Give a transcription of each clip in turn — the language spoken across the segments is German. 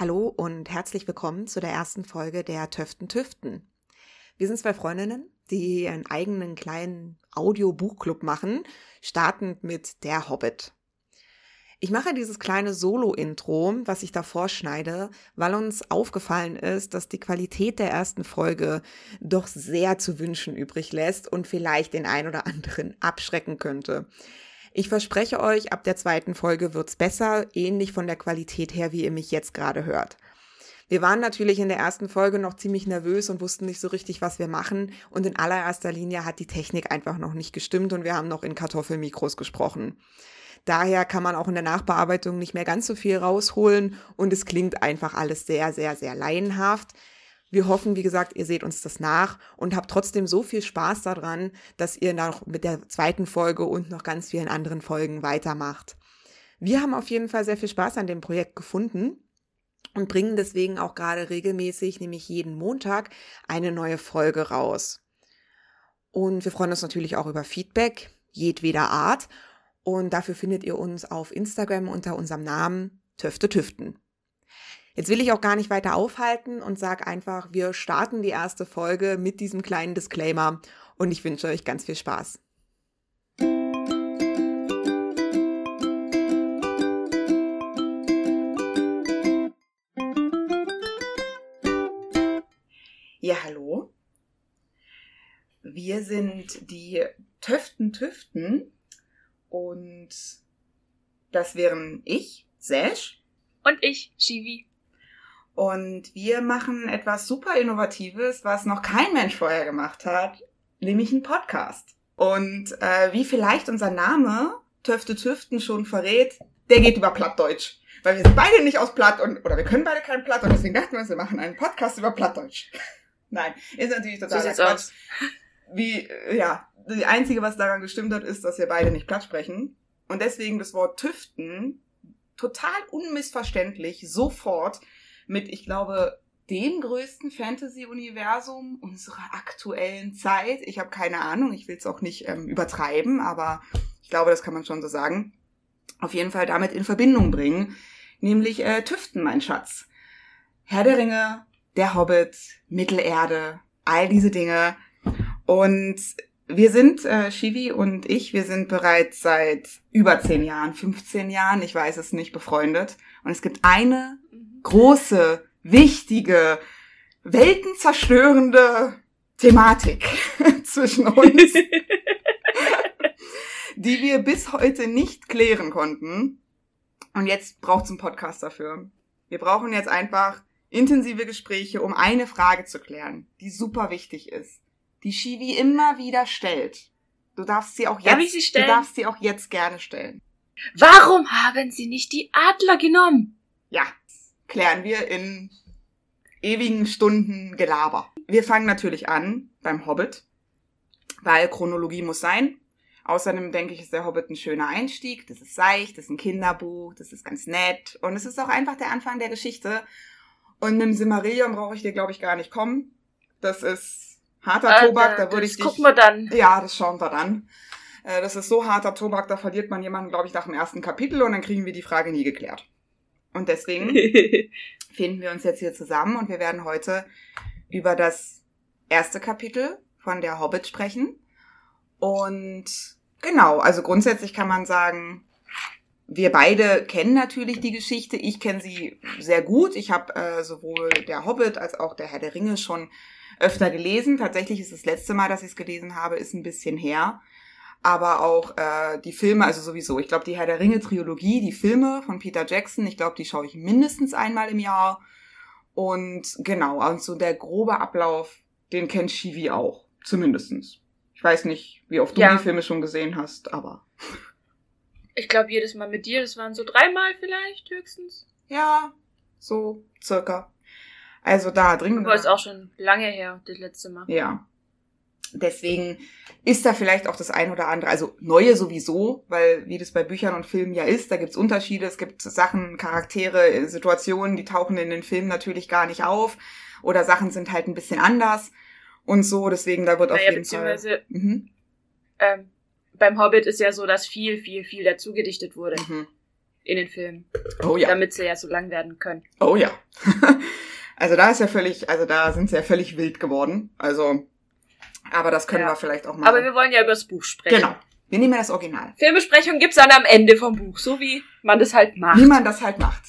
Hallo und herzlich willkommen zu der ersten Folge der Töften Tüften. Wir sind zwei Freundinnen, die einen eigenen kleinen Audiobuchclub machen, startend mit Der Hobbit. Ich mache dieses kleine Solo-Intro, was ich davor schneide, weil uns aufgefallen ist, dass die Qualität der ersten Folge doch sehr zu wünschen übrig lässt und vielleicht den ein oder anderen abschrecken könnte. Ich verspreche euch, ab der zweiten Folge wird's besser, ähnlich von der Qualität her, wie ihr mich jetzt gerade hört. Wir waren natürlich in der ersten Folge noch ziemlich nervös und wussten nicht so richtig, was wir machen. Und in allererster Linie hat die Technik einfach noch nicht gestimmt und wir haben noch in Kartoffelmikros gesprochen. Daher kann man auch in der Nachbearbeitung nicht mehr ganz so viel rausholen und es klingt einfach alles sehr, sehr, sehr laienhaft. Wir hoffen, wie gesagt, ihr seht uns das nach und habt trotzdem so viel Spaß daran, dass ihr noch mit der zweiten Folge und noch ganz vielen anderen Folgen weitermacht. Wir haben auf jeden Fall sehr viel Spaß an dem Projekt gefunden und bringen deswegen auch gerade regelmäßig, nämlich jeden Montag, eine neue Folge raus. Und wir freuen uns natürlich auch über Feedback jedweder Art. Und dafür findet ihr uns auf Instagram unter unserem Namen Töfte Tüften. Jetzt will ich auch gar nicht weiter aufhalten und sage einfach, wir starten die erste Folge mit diesem kleinen Disclaimer und ich wünsche euch ganz viel Spaß. Ja, hallo. Wir sind die Töften Tüften und das wären ich, Sesh. Und ich, Shivi. Und wir machen etwas super Innovatives, was noch kein Mensch vorher gemacht hat, nämlich einen Podcast. Und äh, wie vielleicht unser Name Töfte Tüften schon verrät, der geht über Plattdeutsch. Weil wir sind beide nicht aus Platt und, oder wir können beide kein Platt und deswegen dachten wir uns, wir machen einen Podcast über Plattdeutsch. Nein, ist natürlich total so Quatsch. Aus. Wie, ja, das Einzige, was daran gestimmt hat, ist, dass wir beide nicht Platt sprechen. Und deswegen das Wort Tüften total unmissverständlich sofort mit, ich glaube, dem größten Fantasy-Universum unserer aktuellen Zeit. Ich habe keine Ahnung, ich will es auch nicht ähm, übertreiben, aber ich glaube, das kann man schon so sagen. Auf jeden Fall damit in Verbindung bringen, nämlich äh, Tüften, mein Schatz. Herr der Ringe, der Hobbit, Mittelerde, all diese Dinge. Und wir sind, äh, Shivi und ich, wir sind bereits seit über zehn Jahren, 15 Jahren, ich weiß es nicht, befreundet. Und es gibt eine große, wichtige, weltenzerstörende Thematik zwischen uns, die wir bis heute nicht klären konnten. Und jetzt braucht es einen Podcast dafür. Wir brauchen jetzt einfach intensive Gespräche, um eine Frage zu klären, die super wichtig ist, die Shivi immer wieder stellt. Du darfst sie auch jetzt, sie du darfst sie auch jetzt gerne stellen. Warum haben sie nicht die Adler genommen? Ja, klären wir in ewigen Stunden Gelaber. Wir fangen natürlich an beim Hobbit, weil Chronologie muss sein. Außerdem denke ich, ist der Hobbit ein schöner Einstieg. Das ist seicht, das ist ein Kinderbuch, das ist ganz nett und es ist auch einfach der Anfang der Geschichte. Und mit dem Simmerillion brauche ich dir, glaube ich, gar nicht kommen. Das ist harter äh, Tobak, da würde ich dich... gucken wir dann. Ja, das schauen wir dann. Äh, das ist so harter Tobak, da verliert man jemanden, glaube ich, nach dem ersten Kapitel und dann kriegen wir die Frage nie geklärt. Und deswegen finden wir uns jetzt hier zusammen und wir werden heute über das erste Kapitel von der Hobbit sprechen. Und genau, also grundsätzlich kann man sagen, wir beide kennen natürlich die Geschichte. Ich kenne sie sehr gut. Ich habe äh, sowohl der Hobbit als auch der Herr der Ringe schon öfter gelesen. Tatsächlich ist das letzte Mal, dass ich es gelesen habe, ist ein bisschen her aber auch äh, die Filme, also sowieso. Ich glaube, die Herr der Ringe-Trilogie, die Filme von Peter Jackson, ich glaube, die schaue ich mindestens einmal im Jahr. Und genau, und so der grobe Ablauf, den kennt Shivi auch, zumindestens. Ich weiß nicht, wie oft du ja. die Filme schon gesehen hast, aber. Ich glaube, jedes Mal mit dir, das waren so dreimal vielleicht höchstens. Ja, so circa. Also da dringend. Aber ist auch schon lange her, das letzte Mal. Ja. Deswegen ist da vielleicht auch das ein oder andere, also neue sowieso, weil wie das bei Büchern und Filmen ja ist, da gibt's Unterschiede, es gibt Sachen, Charaktere, Situationen, die tauchen in den Filmen natürlich gar nicht auf oder Sachen sind halt ein bisschen anders und so, deswegen da wird naja, auf jeden Fall... Mhm. Ähm, beim Hobbit ist ja so, dass viel, viel, viel dazu gedichtet wurde. Mhm. in den Filmen. Oh ja. Damit sie ja so lang werden können. Oh ja. also da ist ja völlig, also da sind sie ja völlig wild geworden. Also, aber das können Ja. wir vielleicht auch mal. Aber wir wollen ja über das Buch sprechen. genau. Wir nehmen ja das Original. Filmbesprechung gibt's dann am Ende vom Buch, so wie man das halt macht. Wie man das halt macht.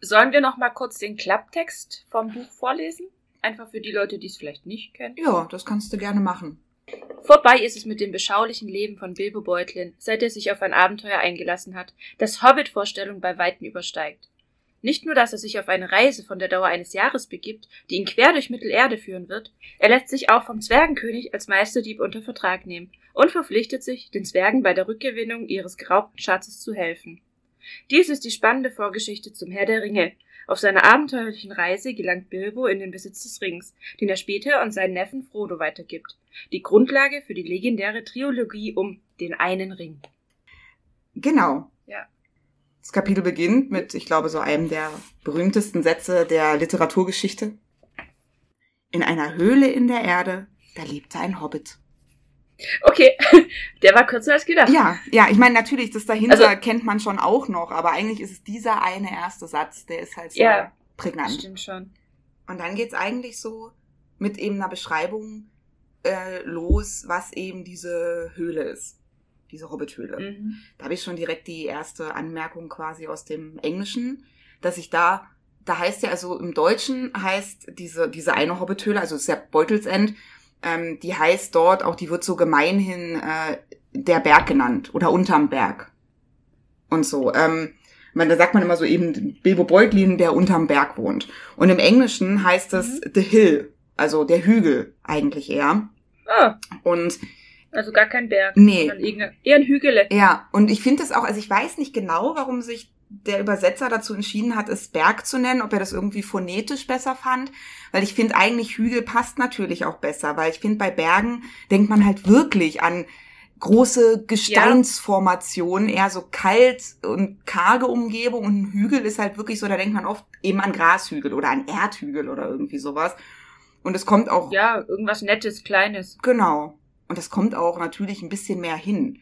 Sollen wir noch mal kurz den Klapptext vom Buch vorlesen? Einfach für die Leute, die es vielleicht nicht kennen. Ja, das kannst du gerne machen. Vorbei ist es mit dem beschaulichen Leben von Bilbo Beutlin, seit er sich auf ein Abenteuer eingelassen hat, das Hobbit-Vorstellung bei Weitem übersteigt. Nicht nur, dass er sich auf eine Reise von der Dauer eines Jahres begibt, die ihn quer durch Mittelerde führen wird, er lässt sich auch vom Zwergenkönig als Meisterdieb unter Vertrag nehmen und verpflichtet sich, den Zwergen bei der Rückgewinnung ihres geraubten Schatzes zu helfen. Dies ist die spannende Vorgeschichte zum Herr der Ringe. Auf seiner abenteuerlichen Reise gelangt Bilbo in den Besitz des Rings, den er später an seinen Neffen Frodo weitergibt. Die Grundlage für die legendäre Trilogie um den einen Ring. Genau. Ja. Das Kapitel beginnt mit, ich glaube, so einem der berühmtesten Sätze der Literaturgeschichte. In einer Höhle in der Erde, da lebte ein Hobbit. Okay, der war kürzer als gedacht. Ja, ja, ich meine, natürlich, das dahinter Also- kennt man schon auch noch, aber eigentlich ist es dieser eine erste Satz, der ist halt sehr Ja. prägnant. Stimmt schon. Und dann geht's eigentlich so mit eben einer Beschreibung äh, los, was eben diese Höhle ist. Diese Hobbit-Höhle. Mhm. Da habe ich schon direkt die erste Anmerkung quasi aus dem Englischen, dass ich da, da heißt ja, also im Deutschen heißt diese, diese eine Hobbithöhle, also es ist ja Beutelsend, ähm, die heißt dort, auch die wird so gemeinhin äh, der Berg genannt oder unterm Berg. Und so. Ähm, man, da sagt man immer so eben Bilbo Beutlin, der unterm Berg wohnt. Und im Englischen heißt es The Hill, also der Hügel eigentlich eher. Ah, Und also gar kein Berg. Nee. Eher ein Hügel. Ja, und ich finde es auch, also ich weiß nicht genau, warum sich der Übersetzer dazu entschieden hat, es Berg zu nennen, ob er das irgendwie phonetisch besser fand, weil ich finde eigentlich Hügel passt natürlich auch besser, weil ich finde bei Bergen denkt man halt wirklich an große Gesteinsformationen, eher so kalt und karge Umgebung und ein Hügel ist halt wirklich so, da denkt man oft eben an Grashügel oder an Erdhügel oder irgendwie sowas. Und es kommt auch Ja, irgendwas Nettes, Kleines. Genau. Und das kommt auch natürlich ein bisschen mehr hin.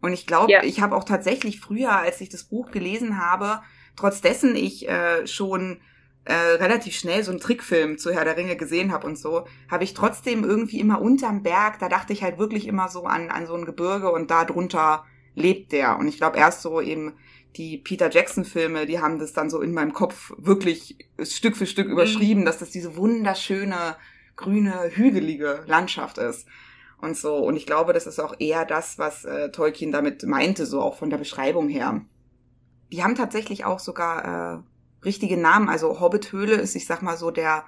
Und ich glaube, Ja. ich habe auch tatsächlich früher, als ich das Buch gelesen habe, trotz dessen ich äh, schon äh, relativ schnell so einen Trickfilm zu Herr der Ringe gesehen habe und so, habe ich trotzdem irgendwie immer unterm Berg, da dachte ich halt wirklich immer so an, an so ein Gebirge und da drunter lebt der. Und ich glaube erst so eben die Peter Jackson Filme, die haben das dann so in meinem Kopf wirklich Stück für Stück überschrieben, dass das diese wunderschöne, grüne, hügelige Landschaft ist und so. Und ich glaube, das ist auch eher das, was äh, Tolkien damit meinte, so auch von der Beschreibung her. Die haben tatsächlich auch sogar äh, richtige Namen. Also Hobbithöhle ist, ich sag mal so, der,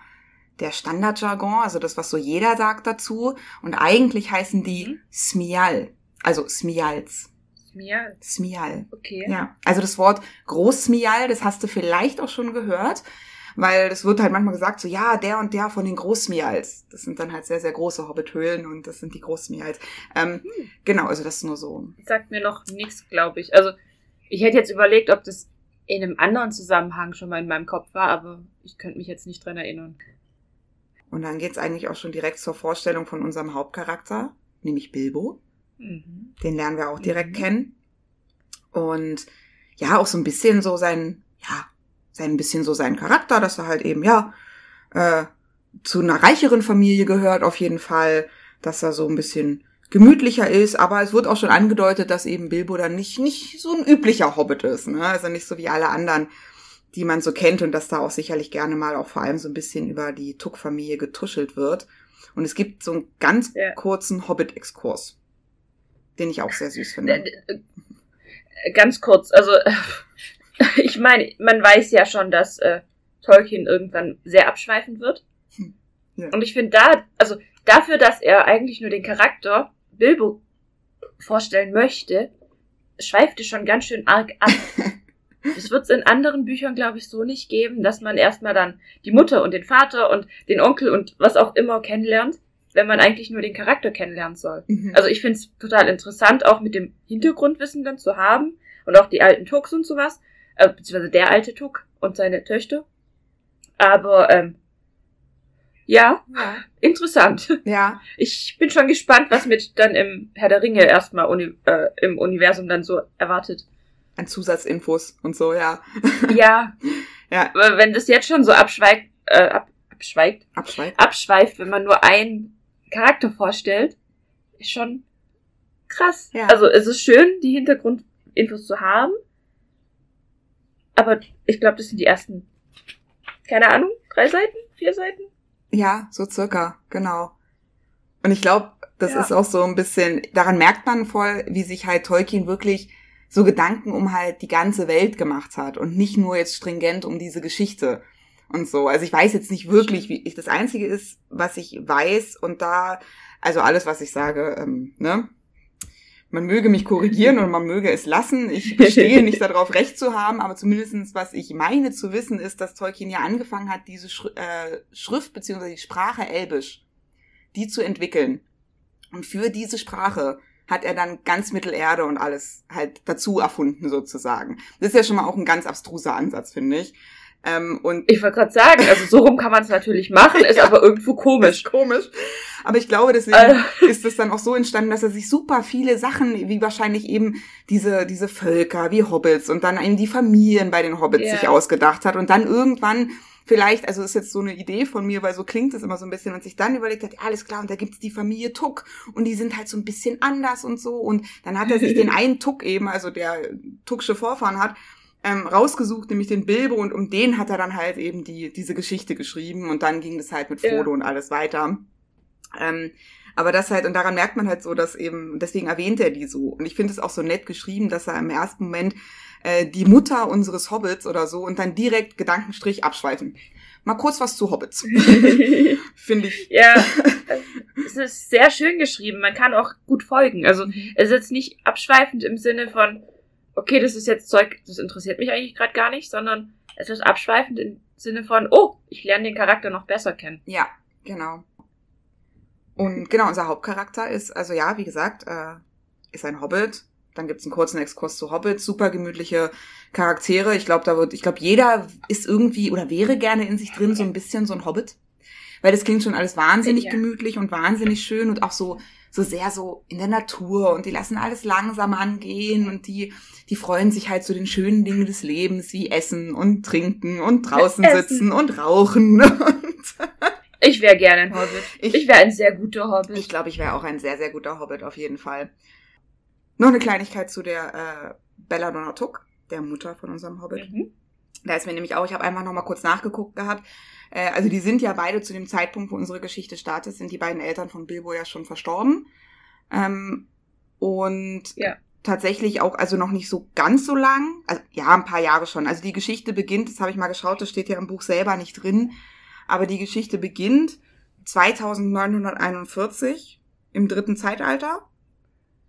der Standardjargon, also das, was so jeder sagt dazu. Und eigentlich heißen die Mhm. Smial, also Smials. Mir, Smial. okay. Ja, also das Wort Großsmial, das hast du vielleicht auch schon gehört, weil das wird halt manchmal gesagt, so ja, der und der von den Großsmials. Das sind dann halt sehr, sehr große Hobbithöhlen und das sind die Großsmials. Ähm, Hm. Genau, also das ist nur so. Sagt mir noch nichts, glaube ich. Also, ich hätte jetzt überlegt, ob das in einem anderen Zusammenhang schon mal in meinem Kopf war, aber ich könnte mich jetzt nicht dran erinnern. Und dann geht's eigentlich auch schon direkt zur Vorstellung von unserem Hauptcharakter, nämlich Bilbo. Mhm. Den lernen wir auch direkt Mhm. kennen. Und ja, auch so ein bisschen so sein, ja, ein bisschen so sein Charakter, dass er halt eben, ja, äh, zu einer reicheren Familie gehört, auf jeden Fall, dass er so ein bisschen gemütlicher ist, aber es wird auch schon angedeutet, dass eben Bilbo dann nicht, nicht so ein üblicher Hobbit ist, ne? Also nicht so wie alle anderen, die man so kennt und dass da auch sicherlich gerne mal auch vor allem so ein bisschen über die Tuck-Familie getuschelt wird. Und es gibt so einen ganz Ja. kurzen Hobbit-Exkurs, den ich auch sehr süß finde. Äh, äh, Ganz kurz, also ich meine, man weiß ja schon, dass äh, Tolkien irgendwann sehr abschweifend wird. Hm, ja. Und ich finde da, also dafür, dass er eigentlich nur den Charakter Bilbo vorstellen möchte, schweift es schon ganz schön arg ab. Es wird es in anderen Büchern, glaube ich, so nicht geben, dass man erstmal dann die Mutter und den Vater und den Onkel und was auch immer kennenlernt, wenn man eigentlich nur den Charakter kennenlernen soll. Mhm. Also ich finde es total interessant, auch mit dem Hintergrundwissen dann zu haben und auch die alten Tucks und sowas, äh, beziehungsweise der alte Tuck und seine Töchter. Aber ähm, ja, ja. interessant. ja, Ich bin schon gespannt, was mit dann im Herr der Ringe erstmal uni äh, im Universum dann so erwartet. an Zusatzinfos und so, ja. Ja. Ja. Aber wenn das jetzt schon so abschweigt, äh, ab, abschweigt, Abschweigt. abschweift, wenn man nur einen Charakter vorstellt, ist schon krass. Ja. Also es ist schön, die Hintergrundinfos zu haben, aber ich glaube, das sind die ersten, keine Ahnung, drei Seiten, vier Seiten. Ja, so circa, genau. Und ich glaube, das Ja. ist auch so ein bisschen, daran merkt man voll, wie sich halt Tolkien wirklich so Gedanken um halt die ganze Welt gemacht hat und nicht nur jetzt stringent um diese Geschichte und so. Also ich weiß jetzt nicht wirklich, wie ich das Einzige ist, was ich weiß und da, also alles, was ich sage, ähm, ne? Man möge mich korrigieren und man möge es lassen. Ich bestehe nicht darauf, Recht zu haben, aber zumindestens was ich meine zu wissen, ist, dass Tolkien ja angefangen hat, diese Schri äh, Schrift beziehungsweise die Sprache Elbisch, die zu entwickeln. Und für diese Sprache hat er dann ganz Mittelerde und alles halt dazu erfunden, sozusagen. Das ist ja schon mal auch ein ganz abstruser Ansatz, finde ich. Ähm, und Ich wollte gerade sagen, also so rum kann man es natürlich machen, ist Ja. aber irgendwo komisch. komisch. Aber ich glaube, deswegen Äh, ist es dann auch so entstanden, dass er sich super viele Sachen, wie wahrscheinlich eben diese, diese Völker, wie Hobbits und dann eben die Familien bei den Hobbits Ja. sich ausgedacht hat und dann irgendwann vielleicht, also ist jetzt so eine Idee von mir, weil so klingt es immer so ein bisschen und sich dann überlegt hat, alles klar, und da gibt's die Familie Tuck und die sind halt so ein bisschen anders und so und dann hat er sich den einen Tuck eben, also der Tucksche Vorfahren hat, ähm, rausgesucht, nämlich den Bilbo und um den hat er dann halt eben die, diese Geschichte geschrieben und dann ging das halt mit Ja. Frodo und alles weiter. Ähm, aber das halt, und daran merkt man halt so, dass eben, deswegen erwähnt er die so. Und ich finde es auch so nett geschrieben, dass er im ersten Moment äh, die Mutter unseres Hobbits oder so und dann direkt Gedankenstrich abschweifen. Mal kurz was zu Hobbits. finde ich. ja, es ist sehr schön geschrieben. Man kann auch gut folgen. Also es ist jetzt nicht abschweifend im Sinne von, okay, das ist jetzt Zeug, das interessiert mich eigentlich gerade gar nicht, sondern es ist abschweifend im Sinne von, oh, ich lerne den Charakter noch besser kennen. Ja, genau. Und genau, unser Hauptcharakter ist, also ja, wie gesagt, äh, ist ein Hobbit. Dann gibt's einen kurzen Exkurs zu Hobbits, super gemütliche Charaktere. Ich glaube, da wird, ich glaube, jeder ist irgendwie oder wäre gerne in sich drin so ein bisschen so ein Hobbit. Weil das klingt schon alles wahnsinnig Ja. gemütlich und wahnsinnig schön und auch so, so sehr so in der Natur und die lassen alles langsam angehen und die, die freuen sich halt zu den schönen Dingen des Lebens wie Essen und Trinken und draußen Essen. sitzen und Rauchen und Ich wäre gerne ein Hobbit. Ich- Ich, wäre ein sehr guter Hobbit. Ich glaube, ich wäre auch ein sehr, sehr guter Hobbit, auf jeden Fall. Noch eine Kleinigkeit zu der äh, Belladonna Tuck, der Mutter von unserem Hobbit. Mhm. Da ist mir nämlich auch, ich habe einfach noch mal kurz nachgeguckt gehabt. Äh, also die sind ja beide zu dem Zeitpunkt, wo unsere Geschichte startet, sind die beiden Eltern von Bilbo ja schon verstorben. Ähm, und Ja. tatsächlich auch, also noch nicht so ganz so lang, also ja, ein paar Jahre schon. Also die Geschichte beginnt, das habe ich mal geschaut, das steht ja im Buch selber nicht drin, aber die Geschichte beginnt 2941 im dritten Zeitalter.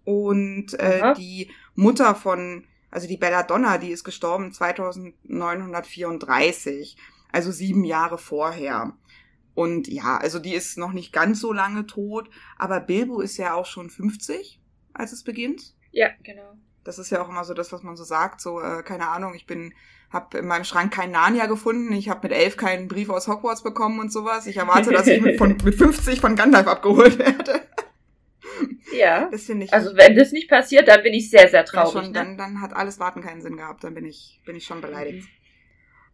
Und äh, Aha. die Mutter von, also die Belladonna, die ist gestorben 2934, also sieben Jahre vorher. Und ja, also die ist noch nicht ganz so lange tot, aber Bilbo ist ja auch schon 50, als es beginnt. Ja, genau. Das ist ja auch immer so das, was man so sagt. So, äh, keine Ahnung, ich bin, hab in meinem Schrank keinen Narnia gefunden. Ich habe mit elf keinen Brief aus Hogwarts bekommen und sowas. Ich erwarte, dass ich mit, von, mit 50 von Gandalf abgeholt werde. Ja. Das finde ich. Also wenn das nicht passiert, dann bin ich sehr, sehr traurig. schon, ne? dann, dann hat alles Warten keinen Sinn gehabt. Dann bin ich, bin ich schon beleidigt.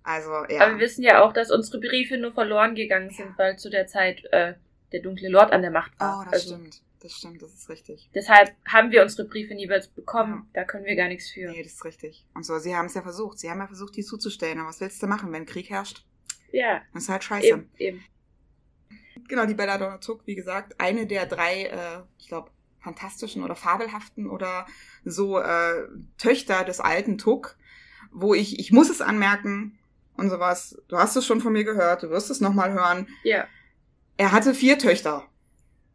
Also, ja. Aber wir wissen ja auch, dass unsere Briefe nur verloren gegangen sind, weil zu der Zeit äh, der dunkle Lord an der Macht war. oh, das also, stimmt. Das stimmt, das ist richtig. Deshalb haben wir unsere Briefe niemals bekommen. Da können wir gar nichts für. Nee, das ist richtig. Und so, sie haben es ja versucht. Sie haben ja versucht, die zuzustellen. Aber was willst du machen, wenn Krieg herrscht? Ja, Das ist halt scheiße. eben, eben. Genau, die Belladonna Tuck, wie gesagt, eine der drei, äh, ich glaube, fantastischen oder fabelhaften oder so äh, Töchter des alten Tuck, wo ich, ich muss es anmerken und sowas, du hast es schon von mir gehört, du wirst es nochmal hören, Ja. er hatte vier Töchter.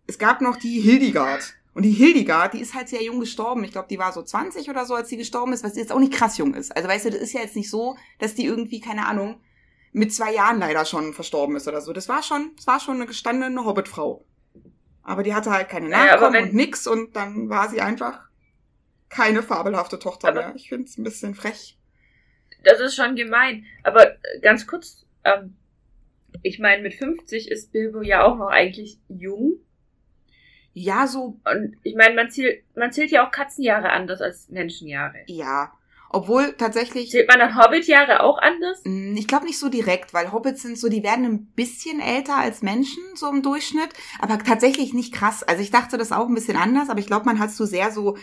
Es gab noch die Hildegard. Und die Hildegard, die ist halt sehr jung gestorben. Ich glaube, die war so 20 oder so, als sie gestorben ist, was jetzt auch nicht krass jung ist. Also weißt du, das ist ja jetzt nicht so, dass die irgendwie, keine Ahnung, mit zwei Jahren leider schon verstorben ist oder so. Das war schon, das war schon eine gestandene Hobbitfrau. Aber die hatte halt keine Nachkommen wenn- und nix und dann war sie einfach keine fabelhafte Tochter mehr. Ich finde es ein bisschen frech. Das ist schon gemein. Aber äh, ganz kurz, ähm, ich meine, mit 50 ist Bilbo ja auch noch eigentlich jung. Ja, so Und ich meine, man zählt, man zählt ja auch Katzenjahre anders als Menschenjahre. Ja. Obwohl tatsächlich. Zählt man dann Hobbit-Jahre auch anders? Mm, ich glaube nicht so direkt, weil Hobbits sind so, die werden ein bisschen älter als Menschen, so im Durchschnitt, aber tatsächlich nicht krass. Also ich dachte das auch ein bisschen anders, aber ich glaube, man hat so sehr so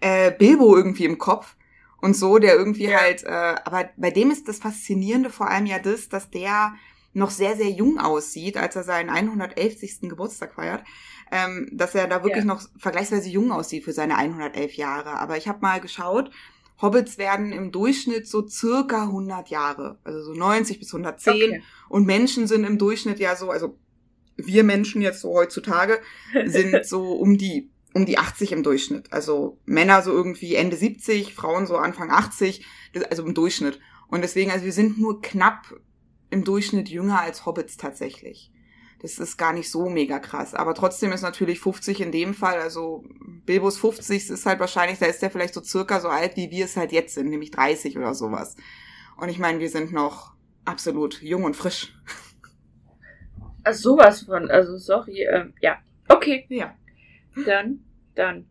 äh, Bilbo irgendwie im Kopf und so, der irgendwie ja. halt, äh, aber bei dem ist das Faszinierende vor allem ja das, dass der noch sehr, sehr jung aussieht, als er seinen 111. Geburtstag feiert, ähm, dass er da wirklich ja. noch vergleichsweise jung aussieht für seine 111 Jahre. Aber ich habe mal geschaut, Hobbits werden im Durchschnitt so circa 100 Jahre, also so 90 bis 110. Okay. Und Menschen sind im Durchschnitt ja so, also wir Menschen jetzt so heutzutage sind so um die um die 80 im Durchschnitt. Also Männer so irgendwie Ende 70, Frauen so Anfang 80, also im Durchschnitt. Und deswegen, also wir sind nur knapp im Durchschnitt jünger als Hobbits tatsächlich. Das ist gar nicht so mega krass. Aber trotzdem ist natürlich 50 in dem Fall, also Bilbos 50 ist halt wahrscheinlich, da ist der vielleicht so circa so alt, wie wir es halt jetzt sind, nämlich 30 oder sowas. Und ich meine, wir sind noch absolut jung und frisch. Also sowas von, also sorry, ähm, ja. Okay. Ja. Dann, dann.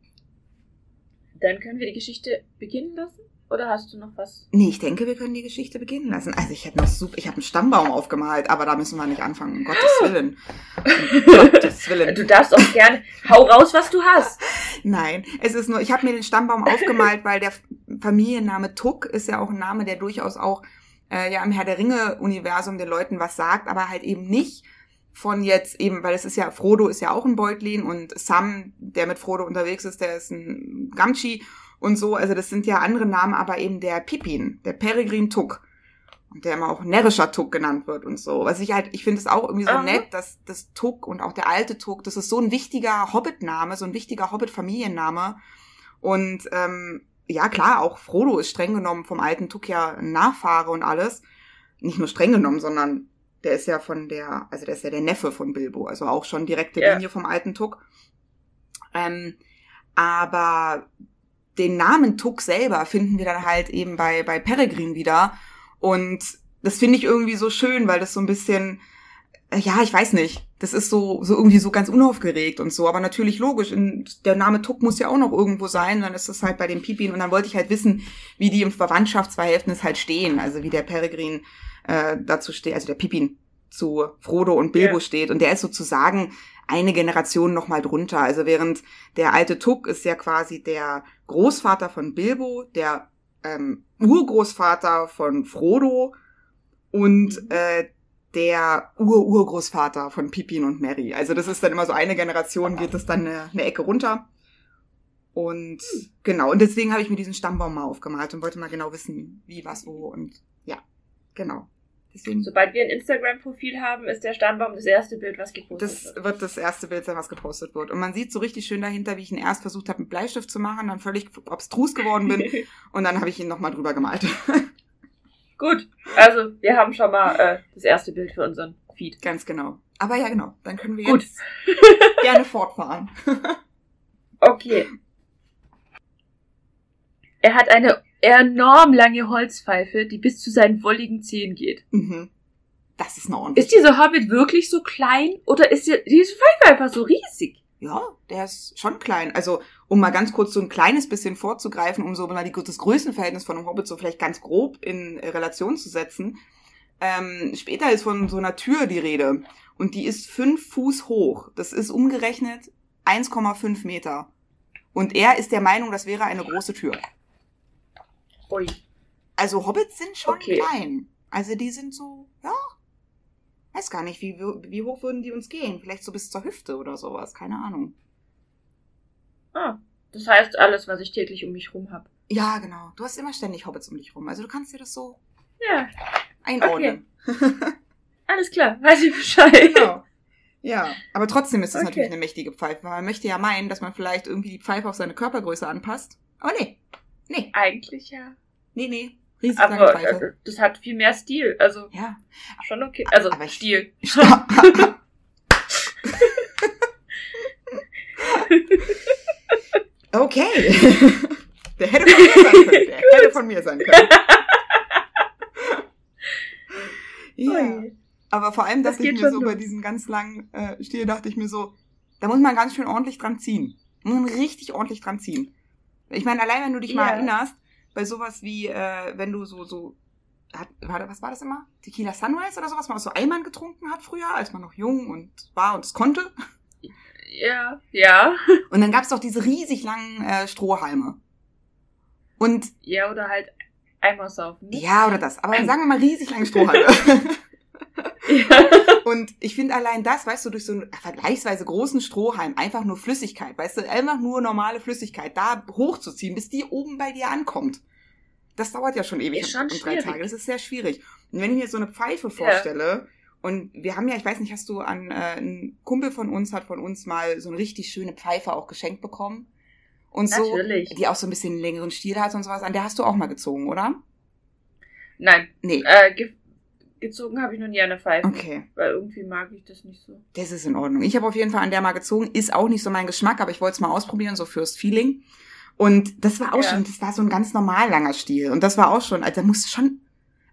Dann können wir die Geschichte beginnen lassen? Oder hast du noch was? Nee, ich denke, wir können die Geschichte beginnen lassen. Also ich hätte noch super, ich habe einen Stammbaum aufgemalt, aber da müssen wir nicht anfangen. Um Gottes Willen. Um Gottes Willen. Du darfst auch gerne, hau raus, was du hast. Nein, es ist nur, ich habe mir den Stammbaum aufgemalt, weil der Familienname Tuck ist ja auch ein Name, der durchaus auch äh, ja im Herr der Ringe-Universum den Leuten was sagt, aber halt eben nicht von jetzt eben, weil es ist ja, Frodo ist ja auch ein Beutlin und Sam, der mit Frodo unterwegs ist, der ist ein Gamchi und so. Also das sind ja andere Namen, aber eben der Pippin, der Peregrin Tuck. Und der immer auch närrischer Tuck genannt wird und so. Was ich halt, ich finde es auch irgendwie so Aha. nett, dass das Tuck und auch der alte Tuck, das ist so ein wichtiger Hobbit-Name, so ein wichtiger Hobbit-Familienname. Und ähm, ja, klar, auch Frodo ist streng genommen vom alten Tuck ja Nachfahre und alles. Nicht nur streng genommen, sondern der ist ja von der, also der ist ja der Neffe von Bilbo, also auch schon direkte yeah. Linie vom alten Tuck. Ähm, aber den Namen Tuck selber finden wir dann halt eben bei, bei Peregrin wieder. Und das finde ich irgendwie so schön, weil das so ein bisschen, äh, ja, ich weiß nicht, das ist so, so irgendwie so ganz unaufgeregt und so, aber natürlich logisch. Und der Name Tuck muss ja auch noch irgendwo sein, dann ist das halt bei den Pipin und dann wollte ich halt wissen, wie die im Verwandtschaftsverhältnis halt stehen, also wie der Peregrin äh, dazu steht, also der Pipin zu Frodo und Bilbo ja. steht. Und der ist sozusagen eine Generation noch mal drunter. Also während der alte Tuck ist ja quasi der Großvater von Bilbo, der ähm, Urgroßvater von Frodo und mhm. äh, der Ur-Urgroßvater von Pippin und Mary. Also das ist dann immer so eine Generation, geht das dann eine, eine Ecke runter. Und hm. genau, und deswegen habe ich mir diesen Stammbaum mal aufgemalt und wollte mal genau wissen, wie, was, wo und genau. Deswegen. Sobald wir ein Instagram-Profil haben, ist der Stammbaum das erste Bild, was gepostet das wird. Das wird das erste Bild sein, was gepostet wird. Und man sieht so richtig schön dahinter, wie ich ihn erst versucht habe, mit Bleistift zu machen, dann völlig obstrus geworden bin und dann habe ich ihn nochmal drüber gemalt. Gut, also wir haben schon mal äh, das erste Bild für unseren Feed. Ganz genau. Aber ja, genau, dann können wir Gut. jetzt gerne fortfahren. okay. Er hat eine enorm lange Holzpfeife, die bis zu seinen wolligen Zehen geht. Mhm. Das ist eine ordentliche. Ist dieser Hobbit wirklich so klein oder ist diese Pfeife einfach so riesig? Ja, der ist schon klein. Also, um mal ganz kurz so ein kleines bisschen vorzugreifen, um so mal die, das Größenverhältnis von einem Hobbit so vielleicht ganz grob in Relation zu setzen. Ähm, später ist von so einer Tür die Rede. Und die ist fünf Fuß hoch. Das ist umgerechnet 1,5 Meter. Und er ist der Meinung, das wäre eine große Tür. Ui. Also Hobbits sind schon okay. klein. Also die sind so, ja, weiß gar nicht, wie, wie hoch würden die uns gehen? Vielleicht so bis zur Hüfte oder sowas, keine Ahnung. Ah, das heißt alles, was ich täglich um mich rum habe. Ja, genau. Du hast immer ständig Hobbits um dich rum. Also du kannst dir das so ja. einordnen. Okay. alles klar, weiß ich Bescheid. Genau. Ja, aber trotzdem ist es okay. natürlich eine mächtige Pfeife, weil man möchte ja meinen, dass man vielleicht irgendwie die Pfeife auf seine Körpergröße anpasst. Aber nee. Nee. Eigentlich ja. Nee, nee. Riesig aber äh, das hat viel mehr Stil. Also ja. schon okay. Also aber Stil. okay. Der hätte von mir sein können. Der hätte von mir sein können. ja. Aber vor allem dachte ich mir so los. bei diesem ganz langen äh, Stiel, dachte ich mir so, da muss man ganz schön ordentlich dran ziehen. Muss man richtig ordentlich dran ziehen. Ich meine, allein wenn du dich ja. mal erinnerst, bei sowas wie, äh, wenn du so, so, hat, warte, was war das immer? Tequila Sunrise oder sowas, man aus so Eimern getrunken hat früher, als man noch jung und war und es konnte. Ja, ja. Und dann gab's doch diese riesig langen äh, Strohhalme. Und Ja, oder halt einmal saufen. Ne? ja, oder das. Aber sagen wir mal riesig lange Strohhalme. Ja. Und ich finde allein das, weißt du, durch so einen vergleichsweise großen Strohhalm, einfach nur Flüssigkeit, weißt du, einfach nur normale Flüssigkeit, da hochzuziehen, bis die oben bei dir ankommt. Das dauert ja schon ewig Ist schon und drei schwierig. Tage. Das ist sehr schwierig. Und wenn ich mir so eine Pfeife vorstelle, und wir haben ja, ich weiß nicht, hast du an, äh, ein Kumpel von uns hat von uns mal so eine richtig schöne Pfeife auch geschenkt bekommen. Und so, Natürlich. die auch so ein bisschen längeren Stiel hat und sowas. An der hast du auch mal gezogen, oder? Nein, Nee. äh, gezogen habe ich noch nie eine Pfeife. Okay. Weil irgendwie mag ich das nicht so. Das ist in Ordnung. Ich habe auf jeden Fall an der mal gezogen. Ist auch nicht so mein Geschmack, aber ich wollte es mal ausprobieren, so fürs Feeling. Und das war auch Ja. schon, das war so ein ganz normal langer Stiel. Und das war auch schon, also da musste schon,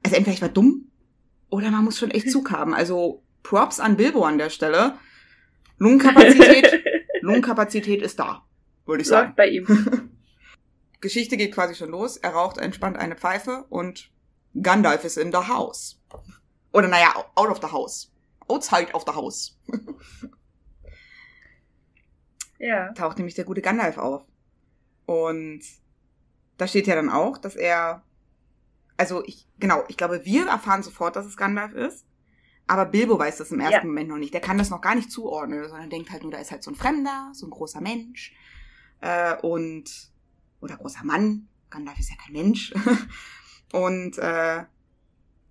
also entweder ich war dumm oder man muss schon echt Zug haben. Also Props an Bilbo an der Stelle. Lungenkapazität, Lungenkapazität ist da, würde ich sagen. Läuft bei ihm. Geschichte geht quasi schon los. Er raucht entspannt eine Pfeife und Gandalf ist in the house. Oder naja, out of the house. Outside of the house. Ja. taucht nämlich der gute Gandalf auf. Und da steht ja dann auch, dass er, also ich, genau, ich glaube, wir erfahren sofort, dass es Gandalf ist. Aber Bilbo weiß das im ersten Ja. Moment noch nicht. Der kann das noch gar nicht zuordnen, sondern denkt halt nur, da ist halt so ein Fremder, so ein großer Mensch. Äh, und, oder großer Mann. Gandalf ist ja kein Mensch. und, äh,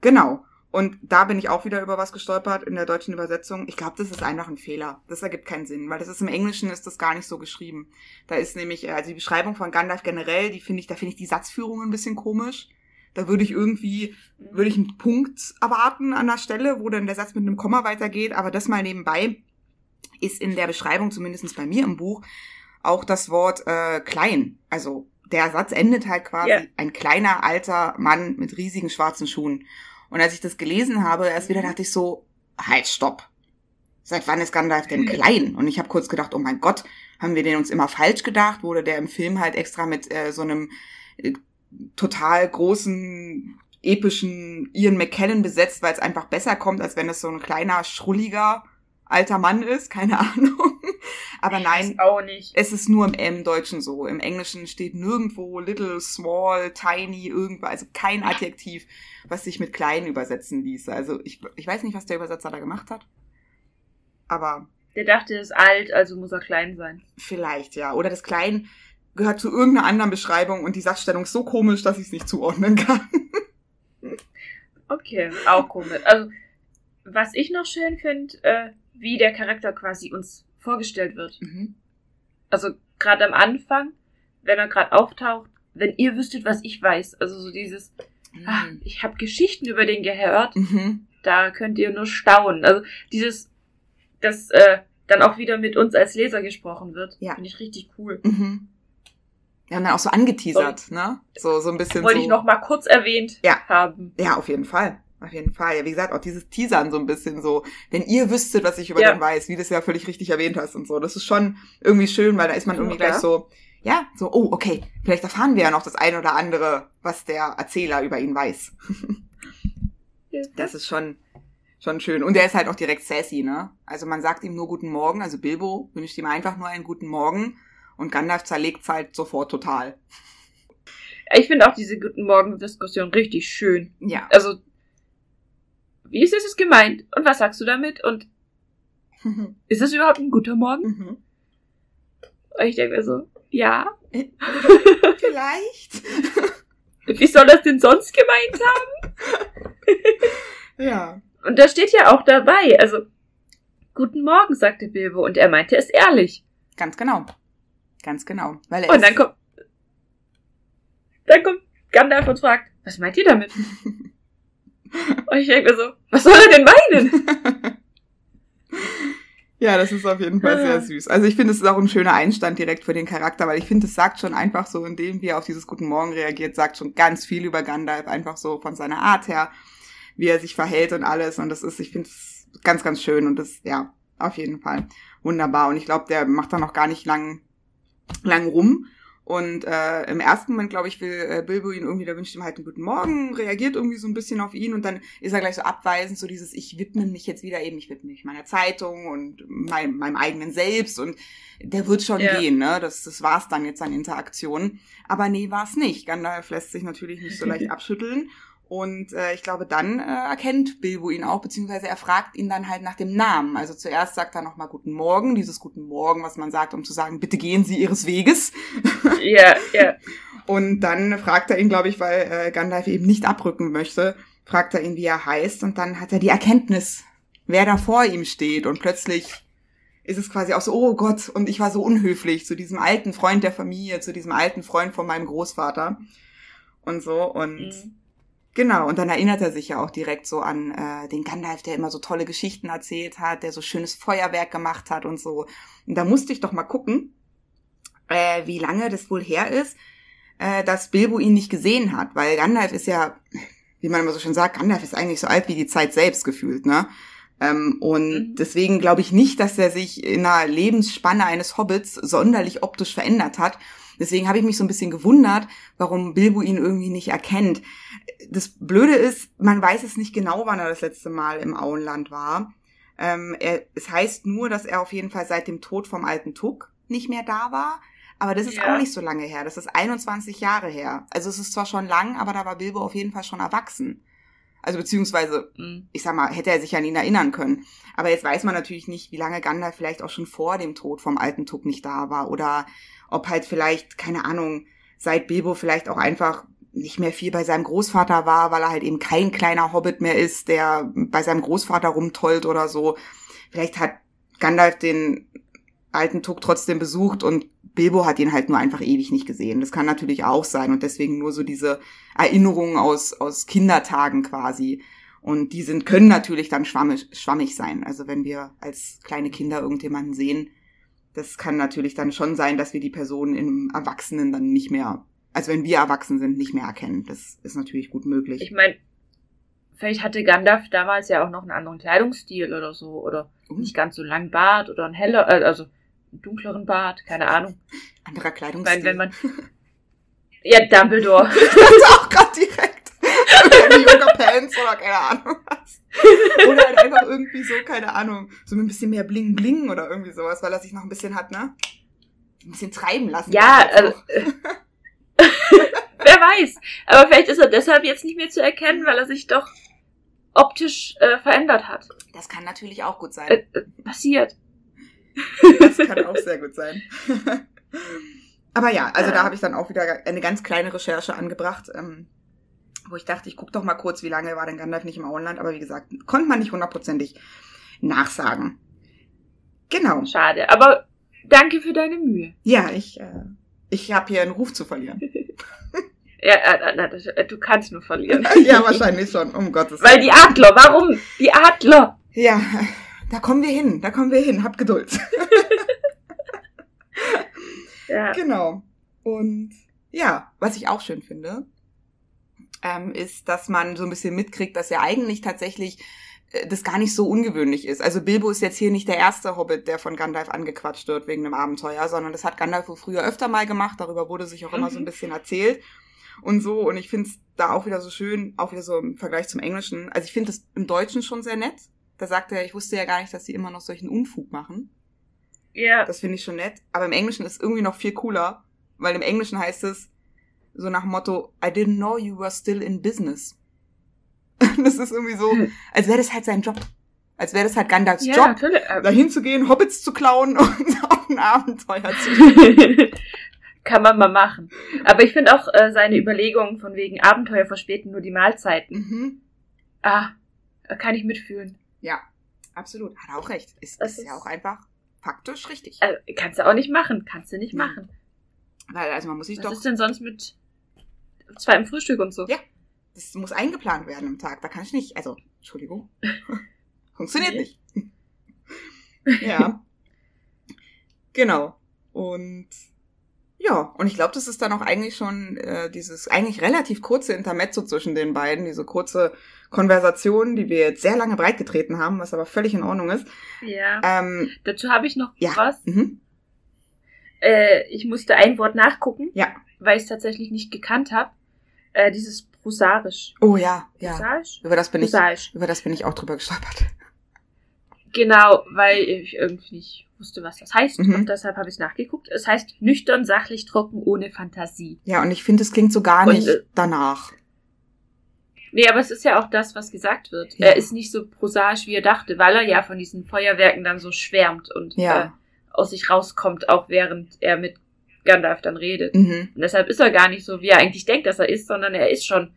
genau. Und da bin ich auch wieder über was gestolpert in der deutschen Übersetzung. Ich glaube, das ist einfach ein Fehler. Das ergibt keinen Sinn, weil das ist im Englischen ist das gar nicht so geschrieben. Da ist nämlich, äh, also die Beschreibung von Gandalf generell, die finde ich, da finde ich die Satzführung ein bisschen komisch. Da würde ich irgendwie, würde ich einen Punkt erwarten an der Stelle, wo dann der Satz mit einem Komma weitergeht, aber das mal nebenbei ist in der Beschreibung, zumindest bei mir im Buch, auch das Wort äh, klein. Also der Satz endet halt quasi Ja. ein kleiner alter Mann mit riesigen schwarzen Schuhen. Und als ich das gelesen habe, erst wieder dachte ich so, halt, stopp. Seit wann ist Gandalf denn klein? Und ich habe kurz gedacht, oh mein Gott, haben wir den uns immer falsch gedacht? Wurde der im Film halt extra mit äh, so einem äh, total großen, epischen Ian McKellen besetzt, weil es einfach besser kommt, als wenn es so ein kleiner, schrulliger alter Mann ist? Keine Ahnung. Aber nein, Weiß auch nicht. es ist nur im, im Deutschen so. Im Englischen steht nirgendwo little, small, tiny, irgendwas, also kein Adjektiv, was sich mit klein übersetzen ließe. Also ich, ich weiß nicht, was der Übersetzer da gemacht hat. Aber Der dachte, er ist alt, also muss er klein sein. vielleicht, ja. Oder das Klein gehört zu irgendeiner anderen Beschreibung und die Satzstellung ist so komisch, dass ich es nicht zuordnen kann. Okay, auch komisch. Also, was ich noch schön finde, äh, wie der Charakter quasi uns vorgestellt wird. Mhm. Also, gerade am Anfang, wenn er gerade auftaucht, wenn ihr wüsstet, was ich weiß. Also so dieses, ah, ich habe Geschichten über den gehört, Mhm. da könnt ihr nur staunen. Also dieses, dass äh, dann auch wieder mit uns als Leser gesprochen wird, Ja. finde ich richtig cool. Mhm. Ja, und dann auch so angeteasert, ne? So, so ein bisschen Wollte so. ich noch mal kurz erwähnt Ja. haben. Ja, auf jeden Fall. Auf jeden Fall. Ja, wie gesagt, auch dieses Teasern so ein bisschen so. Wenn ihr wüsstet, was ich über Ja. den weiß, wie du es ja völlig richtig erwähnt hast und so. Das ist schon irgendwie schön, weil da ist man irgendwie Ja. gleich so, ja, so, oh, okay, vielleicht erfahren wir ja noch das eine oder andere, was der Erzähler über ihn weiß. Das ist schon, schon schön. Und er ist halt auch direkt sassy, ne? Also man sagt ihm nur guten Morgen, also Bilbo wünscht ihm einfach nur einen guten Morgen und Gandalf zerlegt's halt sofort total. Ich finde auch diese Guten Morgen-Diskussion richtig schön. Ja. Also, wie ist es gemeint? Und was sagst du damit? Und ist es überhaupt ein guter Morgen? Mhm. Und ich denke mir so, ja. Vielleicht. Wie soll das denn sonst gemeint haben? Ja. Und da steht ja auch dabei, also, Guten Morgen, sagte Bilbo, und er meinte es ehrlich. Ganz genau. Ganz genau. Weil er Und dann kommt, dann kommt Gandalf und fragt, was meint ihr damit? und ich denke so, was soll er denn meinen? ja, das ist auf jeden Fall Ah. sehr süß. Also ich finde, es ist auch ein schöner Einstand direkt für den Charakter, weil ich finde, es sagt schon einfach so, indem wie er auf dieses Guten Morgen reagiert, sagt schon ganz viel über Gandalf, einfach so von seiner Art her, wie er sich verhält und alles. Und das ist, ich finde es ganz, ganz schön und das, ja, auf jeden Fall wunderbar. Und ich glaube, der macht da noch gar nicht lang, lang rum. Und äh, im ersten Moment, glaube ich, will äh, Bilbo ihn irgendwie, da wünscht ihm halt einen guten Morgen, reagiert irgendwie so ein bisschen auf ihn und dann ist er gleich so abweisend, so dieses, ich widme mich jetzt wieder eben, ich widme mich meiner Zeitung und mein, meinem eigenen Selbst und der wird schon Ja. gehen, ne? Das, das war's dann jetzt an Interaktion. Aber nee, war's nicht. Gandalf lässt sich natürlich nicht so leicht abschütteln. Und äh, ich glaube, dann äh, erkennt Bilbo ihn auch, beziehungsweise er fragt ihn dann halt nach dem Namen. Also zuerst sagt er nochmal Guten Morgen, dieses Guten Morgen, was man sagt, um zu sagen, bitte gehen Sie Ihres Weges. Ja, ja. Und dann fragt er ihn, glaube ich, weil äh, Gandalf eben nicht abrücken möchte, fragt er ihn, wie er heißt. Und dann hat er die Erkenntnis, wer da vor ihm steht. Und plötzlich ist es quasi auch so, oh Gott, und ich war so unhöflich zu diesem alten Freund der Familie, zu diesem alten Freund von meinem Großvater. Und so. Und Mhm. Genau, und dann erinnert er sich ja auch direkt so an äh, den Gandalf, der immer so tolle Geschichten erzählt hat, der so schönes Feuerwerk gemacht hat und so. Und da musste ich doch mal gucken, äh, wie lange das wohl her ist, äh, dass Bilbo ihn nicht gesehen hat, weil Gandalf ist ja, wie man immer so schön sagt, Gandalf ist eigentlich so alt wie die Zeit selbst gefühlt, ne? Ähm, und Mhm. deswegen glaube ich nicht, dass er sich in einer Lebensspanne eines Hobbits sonderlich optisch verändert hat. Deswegen habe ich mich so ein bisschen gewundert, warum Bilbo ihn irgendwie nicht erkennt. Das Blöde ist, man weiß es nicht genau, wann er das letzte Mal im Auenland war. Ähm, er, es heißt nur, dass er auf jeden Fall seit dem Tod vom alten Tuck nicht mehr da war. Aber das ist Ja. auch nicht so lange her. Das ist 21 Jahre her. Also es ist zwar schon lang, aber da war Bilbo auf jeden Fall schon erwachsen. Also beziehungsweise Mhm. ich sag mal, hätte er sich an ihn erinnern können. Aber jetzt weiß man natürlich nicht, wie lange Gandalf vielleicht auch schon vor dem Tod vom alten Tuck nicht da war oder ob halt vielleicht, keine Ahnung, seit Bilbo vielleicht auch einfach nicht mehr viel bei seinem Großvater war, weil er halt eben kein kleiner Hobbit mehr ist, der bei seinem Großvater rumtollt oder so. Vielleicht hat Gandalf den alten Tuck trotzdem besucht und Bilbo hat ihn halt nur einfach ewig nicht gesehen. Das kann natürlich auch sein und deswegen nur so diese Erinnerungen aus, aus Kindertagen quasi. Und die sind, können natürlich dann schwammig, schwammig sein. Also wenn wir als kleine Kinder irgendjemanden sehen, das kann natürlich dann schon sein, dass wir die Person im Erwachsenen dann nicht mehr, also wenn wir erwachsen sind, nicht mehr erkennen. Das ist natürlich gut möglich. Ich meine, vielleicht hatte Gandalf damals ja auch noch einen anderen Kleidungsstil oder so. Oder Uh, nicht ganz so lang Bart oder ein heller, äh, also dunkleren Bart, keine Ahnung. anderer Kleidungsstil. meine, wenn man. Ja, Dumbledore. das ist auch gerade direkt. Irgendwie Yoga Pants oder keine Ahnung was. Oder halt einfach irgendwie so, keine Ahnung, so ein bisschen mehr Bling Bling oder irgendwie sowas, weil er sich noch ein bisschen hat, ne? Ein bisschen treiben lassen. Ja, also, auch. wer weiß. Aber vielleicht ist er deshalb jetzt nicht mehr zu erkennen, weil er sich doch optisch äh, verändert hat. Das kann natürlich auch gut sein. Äh, äh, passiert. Das kann auch sehr gut sein. Aber ja, also da habe ich dann auch wieder eine ganz kleine Recherche angebracht, ähm, wo ich dachte, ich gucke doch mal kurz, wie lange war denn Gandalf nicht im Auenland. Aber wie gesagt, konnte man nicht hundertprozentig nachsagen. Genau. Schade. Aber danke für deine Mühe. Ja, ich, äh, ich habe hier einen Ruf zu verlieren. Ja, äh, äh, das- äh, du kannst nur verlieren. ja, wahrscheinlich schon, um Gottes Weil die Adler, warum? Die Adler. Ja, da kommen wir hin, da kommen wir hin. Habt Geduld. Ja. Genau. Und ja, was ich auch schön finde, ähm, ist, dass man so ein bisschen mitkriegt, dass ja eigentlich tatsächlich äh, das gar nicht so ungewöhnlich ist. Also Bilbo ist jetzt hier nicht der erste Hobbit, der von Gandalf angequatscht wird wegen einem Abenteuer, sondern das hat Gandalf wohl früher öfter mal gemacht. Darüber wurde sich auch immer so ein Mhm. bisschen erzählt und so. Und ich finde es da auch wieder so schön, auch wieder so im Vergleich zum Englischen. Also ich finde es im Deutschen schon sehr nett. Da sagt er, ich wusste ja gar nicht, dass sie immer noch solchen Unfug machen. Ja. Das finde ich schon nett. Aber im Englischen ist es irgendwie noch viel cooler, weil im Englischen heißt es so nach dem Motto, I didn't know you were still in business. das ist irgendwie so, Hm. als wäre das halt sein Job. Als wäre das halt Gandalfs Ja, Job, natürlich. dahin zu gehen, Hobbits zu klauen und auf ein Abenteuer zu gehen. Kann man mal machen. Aber ich finde auch äh, seine Überlegungen von wegen Abenteuer verspäten nur die Mahlzeiten. mhm. Ah, kann ich mitfühlen. Ja, absolut. Hat er auch recht. Ist, Das ist ja ist- auch einfach faktisch richtig. Also, kannst du auch nicht machen. Kannst du nicht Nee. machen. Weil, also man muss sich Was doch, ist denn sonst mit zweitem Frühstück und so? Ja. das muss eingeplant werden im Tag. Da kann ich nicht, also, Entschuldigung. Funktioniert nicht. Ja. Genau. Und ja, und ich glaube, das ist dann auch eigentlich schon äh, dieses eigentlich relativ kurze Intermezzo zwischen den beiden, diese kurze Konversation, die wir jetzt sehr lange breitgetreten haben, was aber völlig in Ordnung ist. Ja. Ähm, Dazu habe ich noch ja. was. mhm. Äh, ich musste ein Wort nachgucken, Ja. weil ich es tatsächlich nicht gekannt habe. Äh, dieses prosaisch. Oh ja, ja. Prosaisch? Über das bin ich, Prosaisch. über das bin ich auch drüber gestolpert. Genau, weil ich irgendwie nicht wusste, was das heißt. Mhm. Und deshalb habe ich es nachgeguckt. Es heißt nüchtern, sachlich, trocken, ohne Fantasie. Ja, und ich finde, es klingt so gar Und, nicht äh, danach. Nee, aber es ist ja auch das, was gesagt wird. Ja. Er ist nicht so prosaisch, wie er dachte, weil er ja von diesen Feuerwerken dann so schwärmt und Ja. äh, aus sich rauskommt, auch während er mit Gandalf dann redet. Mhm. Und deshalb ist er gar nicht so, wie er eigentlich denkt, dass er ist, sondern er ist schon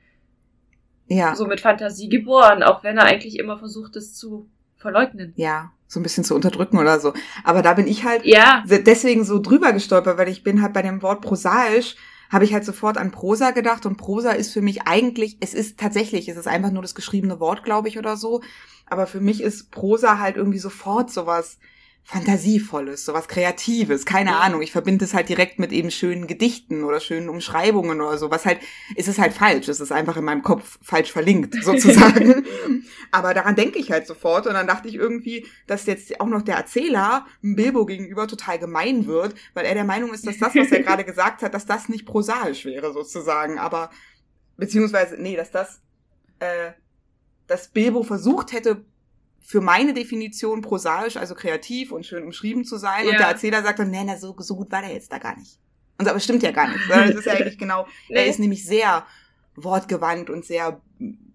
Ja. so mit Fantasie geboren, auch wenn er eigentlich immer versucht, es zu verleugnen. Ja, so ein bisschen zu unterdrücken oder so. Aber da bin ich halt Ja, deswegen so drüber gestolpert, weil ich bin halt bei dem Wort prosaisch, habe ich halt sofort an Prosa gedacht und Prosa ist für mich eigentlich, es ist tatsächlich, es ist einfach nur das geschriebene Wort, glaube ich, oder so. Aber für mich ist Prosa halt irgendwie sofort sowas Fantasievolles, sowas Kreatives, keine Mhm. Ahnung. Ich verbinde es halt direkt mit eben schönen Gedichten oder schönen Umschreibungen oder so. Was halt, es ist halt falsch. Es ist einfach in meinem Kopf falsch verlinkt, sozusagen. Aber daran denke ich halt sofort. Und dann dachte ich irgendwie, dass jetzt auch noch der Erzähler Bilbo gegenüber total gemein wird, weil er der Meinung ist, dass das, was er gerade gesagt hat, dass das nicht prosaisch wäre, sozusagen. Aber, beziehungsweise, nee, dass das, äh, dass Bilbo versucht hätte, für meine Definition prosaisch, also kreativ und schön umschrieben zu sein. Und Ja. der Erzähler sagt dann, nee, na, so, so gut war der jetzt da gar nicht. Und aber stimmt ja gar nicht. sondern Es ist ja eigentlich genau, er Nee. ist nämlich sehr wortgewandt und sehr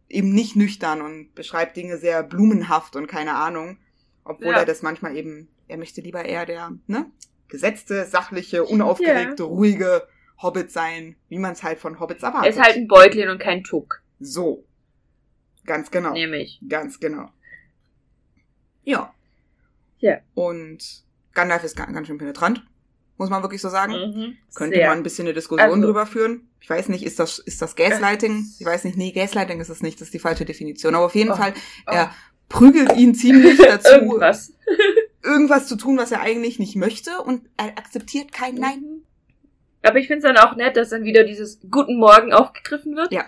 eben nicht nüchtern und beschreibt Dinge sehr blumenhaft und keine Ahnung. Obwohl Ja. er das manchmal eben, er möchte lieber eher der, ne, gesetzte, sachliche, unaufgeregte, ruhige Hobbit sein, wie man es halt von Hobbits er erwartet. ist halt ein Beutlin und kein Tuck, so. Ganz genau. nämlich. Ganz genau. Ja. Ja. Und Gandalf ist ga- ganz schön penetrant, muss man wirklich so sagen. Mhm. Könnte Sehr. man ein bisschen eine Diskussion Also- drüber führen. Ich weiß nicht, ist das, ist das Gaslighting? Ich weiß nicht, nee, Gaslighting ist es nicht, das ist die falsche Definition. Aber auf jeden Oh. Fall, Oh. er prügelt ihn ziemlich dazu, Irgendwas. irgendwas zu tun, was er eigentlich nicht möchte und er akzeptiert kein Nein. Mhm. Aber ich finde es dann auch nett, dass dann wieder dieses Guten Morgen aufgegriffen wird. Ja.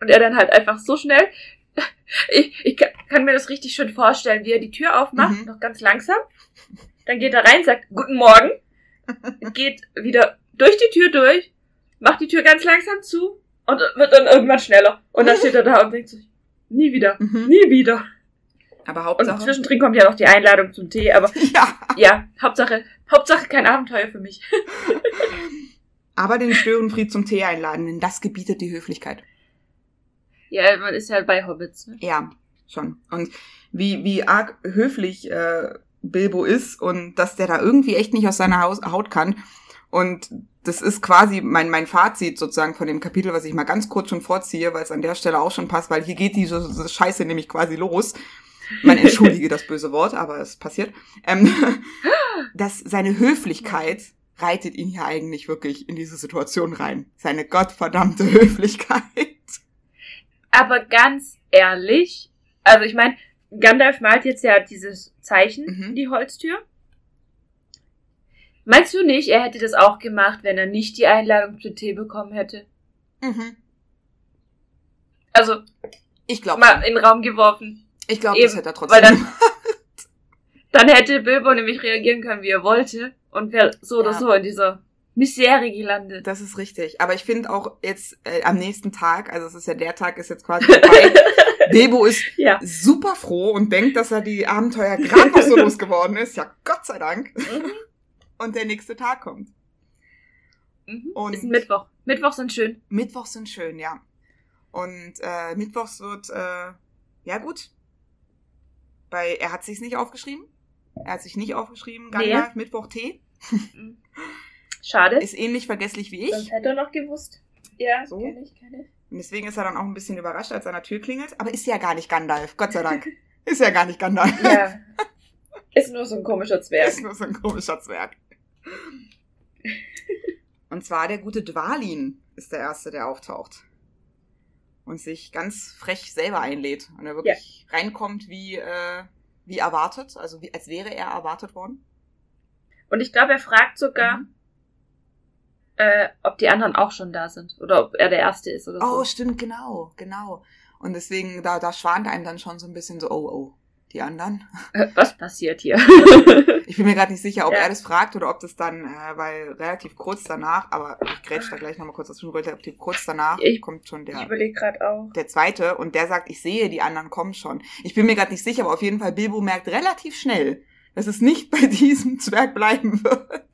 Und er dann halt einfach so schnell. Ich, ich ka- kann mir das richtig schön vorstellen, wie er die Tür aufmacht, Mhm. noch ganz langsam. Dann geht er rein, sagt Guten Morgen. geht wieder durch die Tür durch, macht die Tür ganz langsam zu und wird dann irgendwann schneller. Und dann steht er da und denkt sich, nie wieder, Mhm. nie wieder. Aber Und Hauptsache. zwischendrin kommt ja noch die Einladung zum Tee, aber ja. ja, Hauptsache, Hauptsache kein Abenteuer für mich. Aber den Störenfried zum Tee einladen, denn das gebietet die Höflichkeit. Ja, man ist ja bei Hobbits, ne? Ja, schon. Und wie, wie arg höflich äh, Bilbo ist und dass der da irgendwie echt nicht aus seiner Haus, Haut kann. Und das ist quasi mein, mein Fazit sozusagen von dem Kapitel, was ich mal ganz kurz schon vorziehe, weil es an der Stelle auch schon passt, weil hier geht diese, diese Scheiße nämlich quasi los. Man entschuldige das böse Wort, aber es passiert. Ähm, dass seine Höflichkeit reitet ihn hier eigentlich wirklich in diese Situation rein. Seine gottverdammte Höflichkeit. Aber ganz ehrlich, also ich meine, Gandalf malt jetzt ja dieses Zeichen, Mhm. die Holztür. Meinst du nicht, er hätte das auch gemacht, wenn er nicht die Einladung zu Tee bekommen hätte? Mhm. Also, Ich glaube, mal in den Raum geworfen. ich glaube, das hätte er trotzdem. Weil dann, dann hätte Bilbo nämlich reagieren können, wie er wollte und wäre so oder Ja. so in dieser Misere gelandet. Das ist richtig. Aber ich finde auch jetzt äh, am nächsten Tag, also es ist ja der Tag, ist jetzt quasi vorbei. Bilbo ist Ja. super froh und denkt, dass er die Abenteuer gerade noch so losgeworden ist. Ja, Gott sei Dank. Mhm. Und der nächste Tag kommt. Mhm. Und- Ist Mittwoch. Mittwoch sind schön. Mittwochs sind schön, ja. Und äh, Mittwochs wird, äh, ja gut. Bei, er hat sich's nicht aufgeschrieben. Er hat sich nicht aufgeschrieben. Nee. Gandalf, Mittwoch Tee. Mhm. Schade. Ist ähnlich vergesslich wie ich. Sonst hätte er noch gewusst. Ja, So. kenn ich, kenn ich. Und deswegen ist er dann auch ein bisschen überrascht, als er an der Tür klingelt. Aber ist ja gar nicht Gandalf, Gott sei Dank. Ist ja gar nicht Gandalf. Ja. Ist nur so ein komischer Zwerg. Ist nur so ein komischer Zwerg. Und zwar der gute Dwalin ist der Erste, der auftaucht. Und sich ganz frech selber einlädt. Und er wirklich reinkommt wie, äh, wie erwartet. Also wie, als wäre er erwartet worden. Und ich glaube, er fragt sogar, Mhm. Äh, ob die anderen auch schon da sind. Oder ob er der Erste ist oder Oh, so. stimmt, genau, genau. Und deswegen, da, da schwant einem dann schon so ein bisschen so, oh, oh, die anderen. Äh, Was passiert hier? Ich bin mir gerade nicht sicher, ob Ja. er das fragt oder ob das dann, äh, weil relativ kurz danach, aber ich grätsch da gleich nochmal kurz dazu, relativ kurz danach Ich- kommt schon Ich der, überlege gerade auch. der zweite und der sagt, ich sehe, die anderen kommen schon. Ich bin mir gerade nicht sicher, aber auf jeden Fall, Bilbo merkt relativ schnell, dass es nicht bei diesem Zwerg bleiben wird.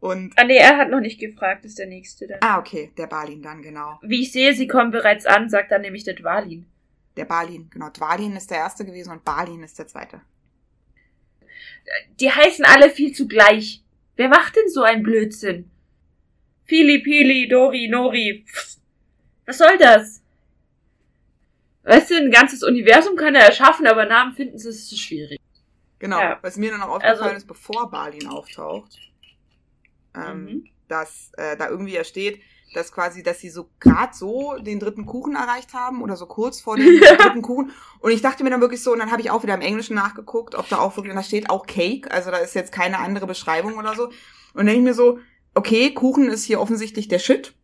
Und, Ah nee, er hat noch nicht gefragt, ist der nächste dann. ah, okay, der Balin dann, genau. Wie ich sehe, sie kommen bereits an, sagt dann nämlich der Dwalin. Der Balin, genau. Dwalin ist der erste gewesen und Balin ist der zweite. Die heißen alle viel zu gleich. Wer macht denn so einen Blödsinn? Fili, Pili, Dori, Nori. Pff. Was soll das? Weißt du, ein ganzes Universum kann er erschaffen, aber Namen finden sie ist schwierig. Genau. Ja. Was mir dann noch aufgefallen Also- ist, bevor Balin auftaucht, ähm, Mhm. dass äh, da irgendwie ja steht, dass quasi, dass sie so gerade so den dritten Kuchen erreicht haben oder so kurz vor dem Ja. dritten Kuchen. Und ich dachte mir dann wirklich so, und dann habe ich auch wieder im Englischen nachgeguckt, ob da auch wirklich, und da steht auch Cake, also da ist jetzt keine andere Beschreibung oder so. Und dann denke ich mir so, okay, Kuchen ist hier offensichtlich der Shit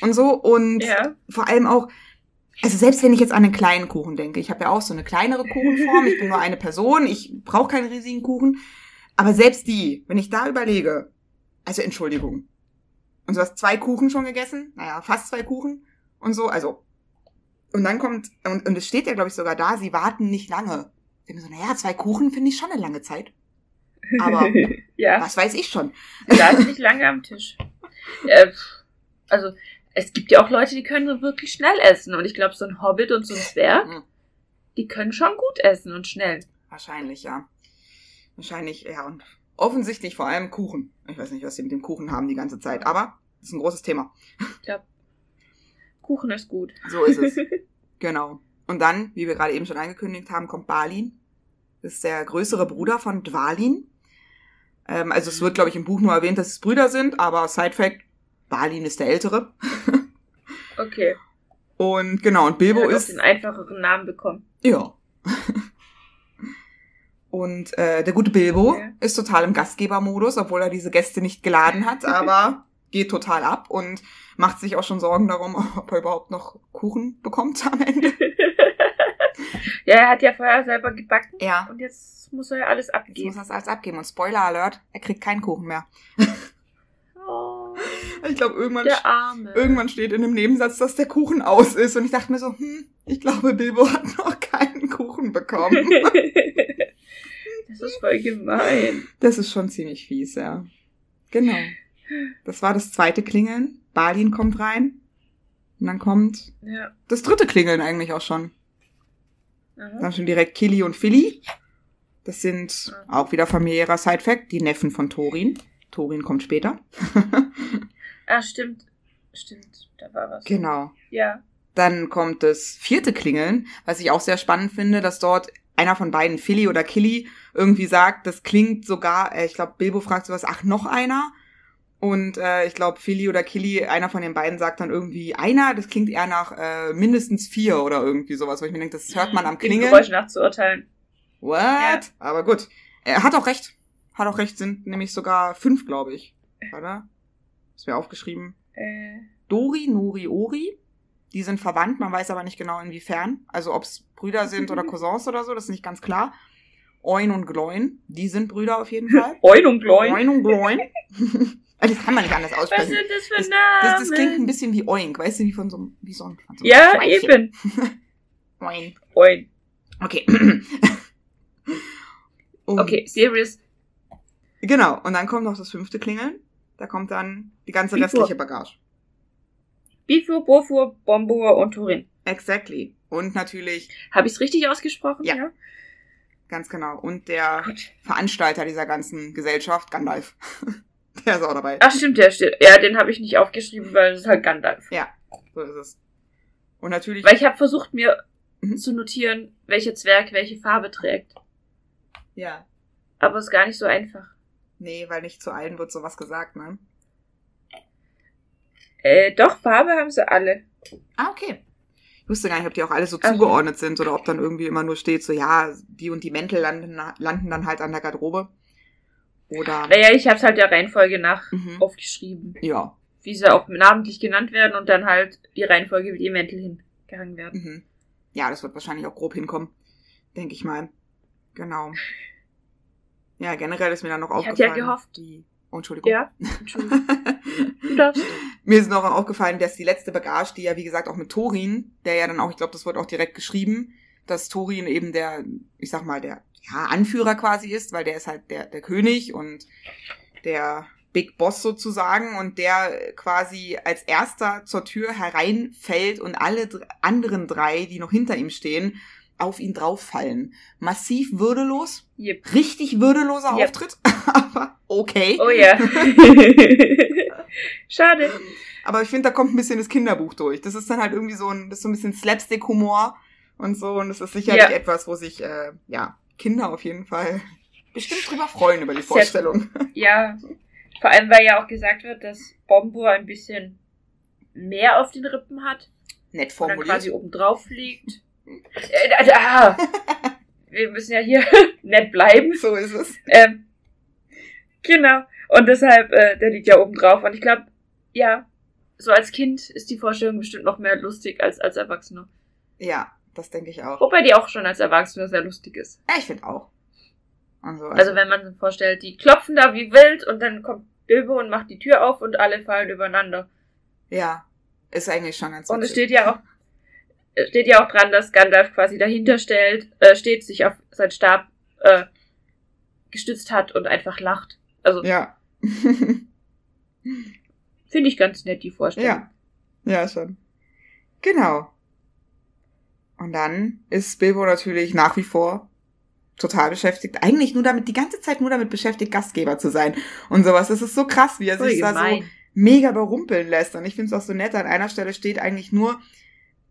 und so und Ja. vor allem auch, also selbst wenn ich jetzt an einen kleinen Kuchen denke, ich habe ja auch so eine kleinere Kuchenform, ich bin nur eine Person, ich brauche keinen riesigen Kuchen, aber selbst die, wenn ich da überlege, also Entschuldigung, und du hast zwei Kuchen schon gegessen, naja, fast zwei Kuchen und so, also und dann kommt, und, und es steht ja, glaube ich, sogar da, sie warten nicht lange. Ich mir so, naja, zwei Kuchen finde ich schon eine lange Zeit. Aber ja, was weiß ich schon. sie saßen nicht lange am Tisch. Äh, also, es gibt ja auch Leute, die können so wirklich schnell essen. Und ich glaube, so ein Hobbit und so ein Zwerg, Hm. die können schon gut essen und schnell. Wahrscheinlich, ja. Wahrscheinlich, ja, und offensichtlich vor allem Kuchen. Ich weiß nicht, was sie mit dem Kuchen haben die ganze Zeit, aber das ist ein großes Thema. Ich glaube, Kuchen ist gut. So ist es. genau. Und dann, wie wir gerade eben schon angekündigt haben, kommt Balin. Das ist der größere Bruder von Dwalin. Ähm, also es wird, glaube ich, im Buch nur erwähnt, dass es Brüder sind, aber Side Fact, Balin ist der Ältere. Okay. Und genau, und Bilbo auch ist. den einfacheren Namen bekommen. Ja. Und äh, der gute Bilbo Ja. ist total im Gastgebermodus, obwohl er diese Gäste nicht geladen hat, aber geht total ab und macht sich auch schon Sorgen darum, ob er überhaupt noch Kuchen bekommt am Ende. ja, er hat ja vorher selber gebacken Ja, und jetzt muss er ja alles jetzt muss abgeben. er es alles abgeben. Und Spoiler Alert, er kriegt keinen Kuchen mehr. Oh, Ich glaube, irgendwann, irgendwann steht in einem Nebensatz, dass der Kuchen aus ist. Und ich dachte mir so, hm, ich glaube, Bilbo hat noch keinen Kuchen bekommen. Das ist voll gemein. Das ist schon ziemlich fies, ja. Genau. Das war das zweite Klingeln. Balin kommt rein. Und dann kommt Ja. das dritte Klingeln eigentlich auch schon. Aha. Dann schon direkt Killy und Philly. Das sind auch wieder familiärer Sidefact, die Neffen von Thorin. Thorin kommt später. Ah, stimmt. Stimmt, da war was. genau. Ja. Dann kommt das vierte Klingeln, was ich auch sehr spannend finde, dass dort einer von beiden, Philly oder Killy, irgendwie sagt, das klingt sogar, äh, ich glaube, Bilbo fragt sowas, ach, noch einer? Und äh, ich glaube, Philly oder Killy, einer von den beiden sagt dann irgendwie einer, das klingt eher nach äh, mindestens vier oder irgendwie sowas, wo ich mir denke, das hört man am Klingeln. Geräusch nachzuurteilen. What? Ja. Aber gut. Er hat auch recht. Hat auch recht, sind nämlich sogar fünf, glaube ich. Oder? Ist mir aufgeschrieben. Äh, Dori, Nori, Ori. Die sind verwandt, man weiß aber nicht genau inwiefern. Also ob es Brüder sind oder Cousins oder so, das ist nicht ganz klar. Oin und Gloin, die sind Brüder auf jeden Fall. Oin und Gloin. Oin und Gloin. Das kann man nicht anders Was aussprechen. sind das für Das, Namen? das, das klingt ein bisschen wie Oink, weißt du, wie von so einem, wie so ein, von so einem Ja, Schweinchen. eben. Oin. Oin. Okay. Und- Okay, Sirius. Genau, und dann kommt noch das fünfte Klingeln. Da kommt dann die ganze restliche Bagage. Bifur, Bofur, Bombur und Turin. Exactly. Und natürlich, Habe ich es richtig ausgesprochen? Ja. ganz genau, und der Gut. Veranstalter dieser ganzen Gesellschaft, Gandalf. der ist auch dabei. Ach, stimmt, der steht. Ja, den habe ich nicht aufgeschrieben, weil das ist halt Gandalf. So ist es. Und natürlich, Weil ich habe versucht, mir Mhm. zu notieren, welcher Zwerg welche Farbe trägt. ja, Aber es ist gar nicht so einfach. nee, weil nicht zu allen wird sowas gesagt, ne? Äh, doch, Farbe haben sie alle. Ah, okay. Ich wusste gar nicht, ob die auch alle so Ach. zugeordnet sind oder ob dann irgendwie immer nur steht, so ja, die und die Mäntel landen, landen dann halt an der Garderobe. Oder. Naja, ich habe es halt der Reihenfolge nach Mhm. aufgeschrieben. Ja. Wie sie auch namentlich genannt werden und dann halt die Reihenfolge, wie die Mäntel hingehangen werden. Mhm. Ja, das wird wahrscheinlich auch grob hinkommen. denke ich mal. Genau. Ja, generell ist mir dann noch Ich hatte aufgefallen. ja gehofft. Die, oh, Entschuldigung. Ja, Entschuldigung. Du darfst. Mir ist noch aufgefallen, dass die letzte Bagage, die ja wie gesagt auch mit Torin, der ja dann auch, ich glaube, das wird auch direkt geschrieben, dass Torin eben der, ich sag mal, der ja, Anführer quasi ist, weil der ist halt der, der König und der Big Boss sozusagen und der quasi als erster zur Tür hereinfällt und alle anderen drei, die noch hinter ihm stehen, auf ihn drauffallen. Massiv würdelos, Yep. richtig würdeloser Yep. Auftritt, aber okay. Oh ja. Schade. Aber ich finde, da kommt ein bisschen das Kinderbuch durch. Das ist dann halt irgendwie so ein, das ist so ein bisschen Slapstick-Humor und so. Und das ist sicherlich Ja. etwas, wo sich, äh, ja, Kinder auf jeden Fall bestimmt drüber freuen über die Vorstellung. Ja. Vor allem, weil ja auch gesagt wird, dass Bombo ein bisschen mehr auf den Rippen hat Nett und dann quasi formuliert. oben drauf liegt. Äh, äh, ah, wir müssen ja hier nett bleiben. So ist es. Ähm, genau. Und deshalb, äh, der liegt ja oben drauf. Und ich glaube, ja, so als Kind ist die Vorstellung bestimmt noch mehr lustig als als Erwachsener. Ja, das denke ich auch. Wobei die auch schon als Erwachsener sehr lustig ist. Ja, ich finde auch. Also, Also wenn man sich vorstellt, die klopfen da wie wild und dann kommt Bilbo und macht die Tür auf und alle fallen übereinander. ja, ist eigentlich schon ganz Und es steht ja auch, steht ja auch dran, dass Gandalf quasi dahinter stellt, äh, steht, sich auf seinen Stab äh, gestützt hat und einfach lacht. Also Ja. finde ich ganz nett, die Vorstellung. ja. Ja, schon. Genau. Und dann ist Bilbo natürlich nach wie vor total beschäftigt. Eigentlich nur damit, die ganze Zeit nur damit beschäftigt, Gastgeber zu sein und sowas. Das ist so krass, wie er Voll sich da so mega überrumpeln lässt. Und ich finde es auch so nett, an einer Stelle steht eigentlich nur,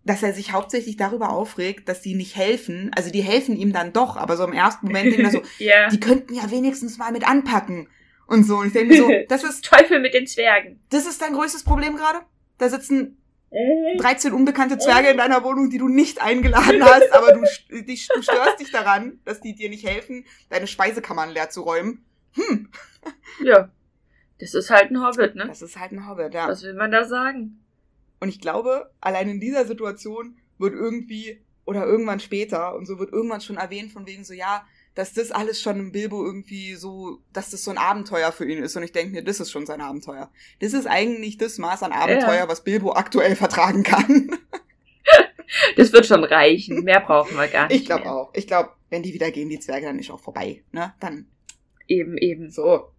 dass er sich hauptsächlich darüber aufregt, dass die nicht helfen. Also die helfen ihm dann doch, aber so im ersten Moment denkt er so, ja. die könnten ja wenigstens mal mit anpacken. Und so. Und ich denke mir so, das ist, Teufel mit den Zwergen. das ist dein größtes Problem gerade? Da sitzen Äh, 13 unbekannte Zwerge in deiner Wohnung, die du nicht eingeladen hast, aber du, dich, du störst dich daran, dass die dir nicht helfen, deine Speisekammern leer zu räumen. Hm, Ja. Das ist halt ein Hobbit, ne? das ist halt ein Hobbit, ja. Was will man da sagen? Und ich glaube, allein in dieser Situation wird irgendwie, oder irgendwann später, und so wird irgendwann schon erwähnt, von wegen so, ja, dass das alles schon im Bilbo irgendwie so, dass das so ein Abenteuer für ihn ist. Und ich denke mir, das ist schon sein Abenteuer. Das ist eigentlich das Maß an Abenteuer, Ja. was Bilbo aktuell vertragen kann. Das wird schon reichen. Mehr brauchen wir gar nicht. Ich glaube auch. Ich glaube, wenn die wieder gehen, die Zwerge, dann ist auch vorbei. Ne? Dann Eben, eben. so.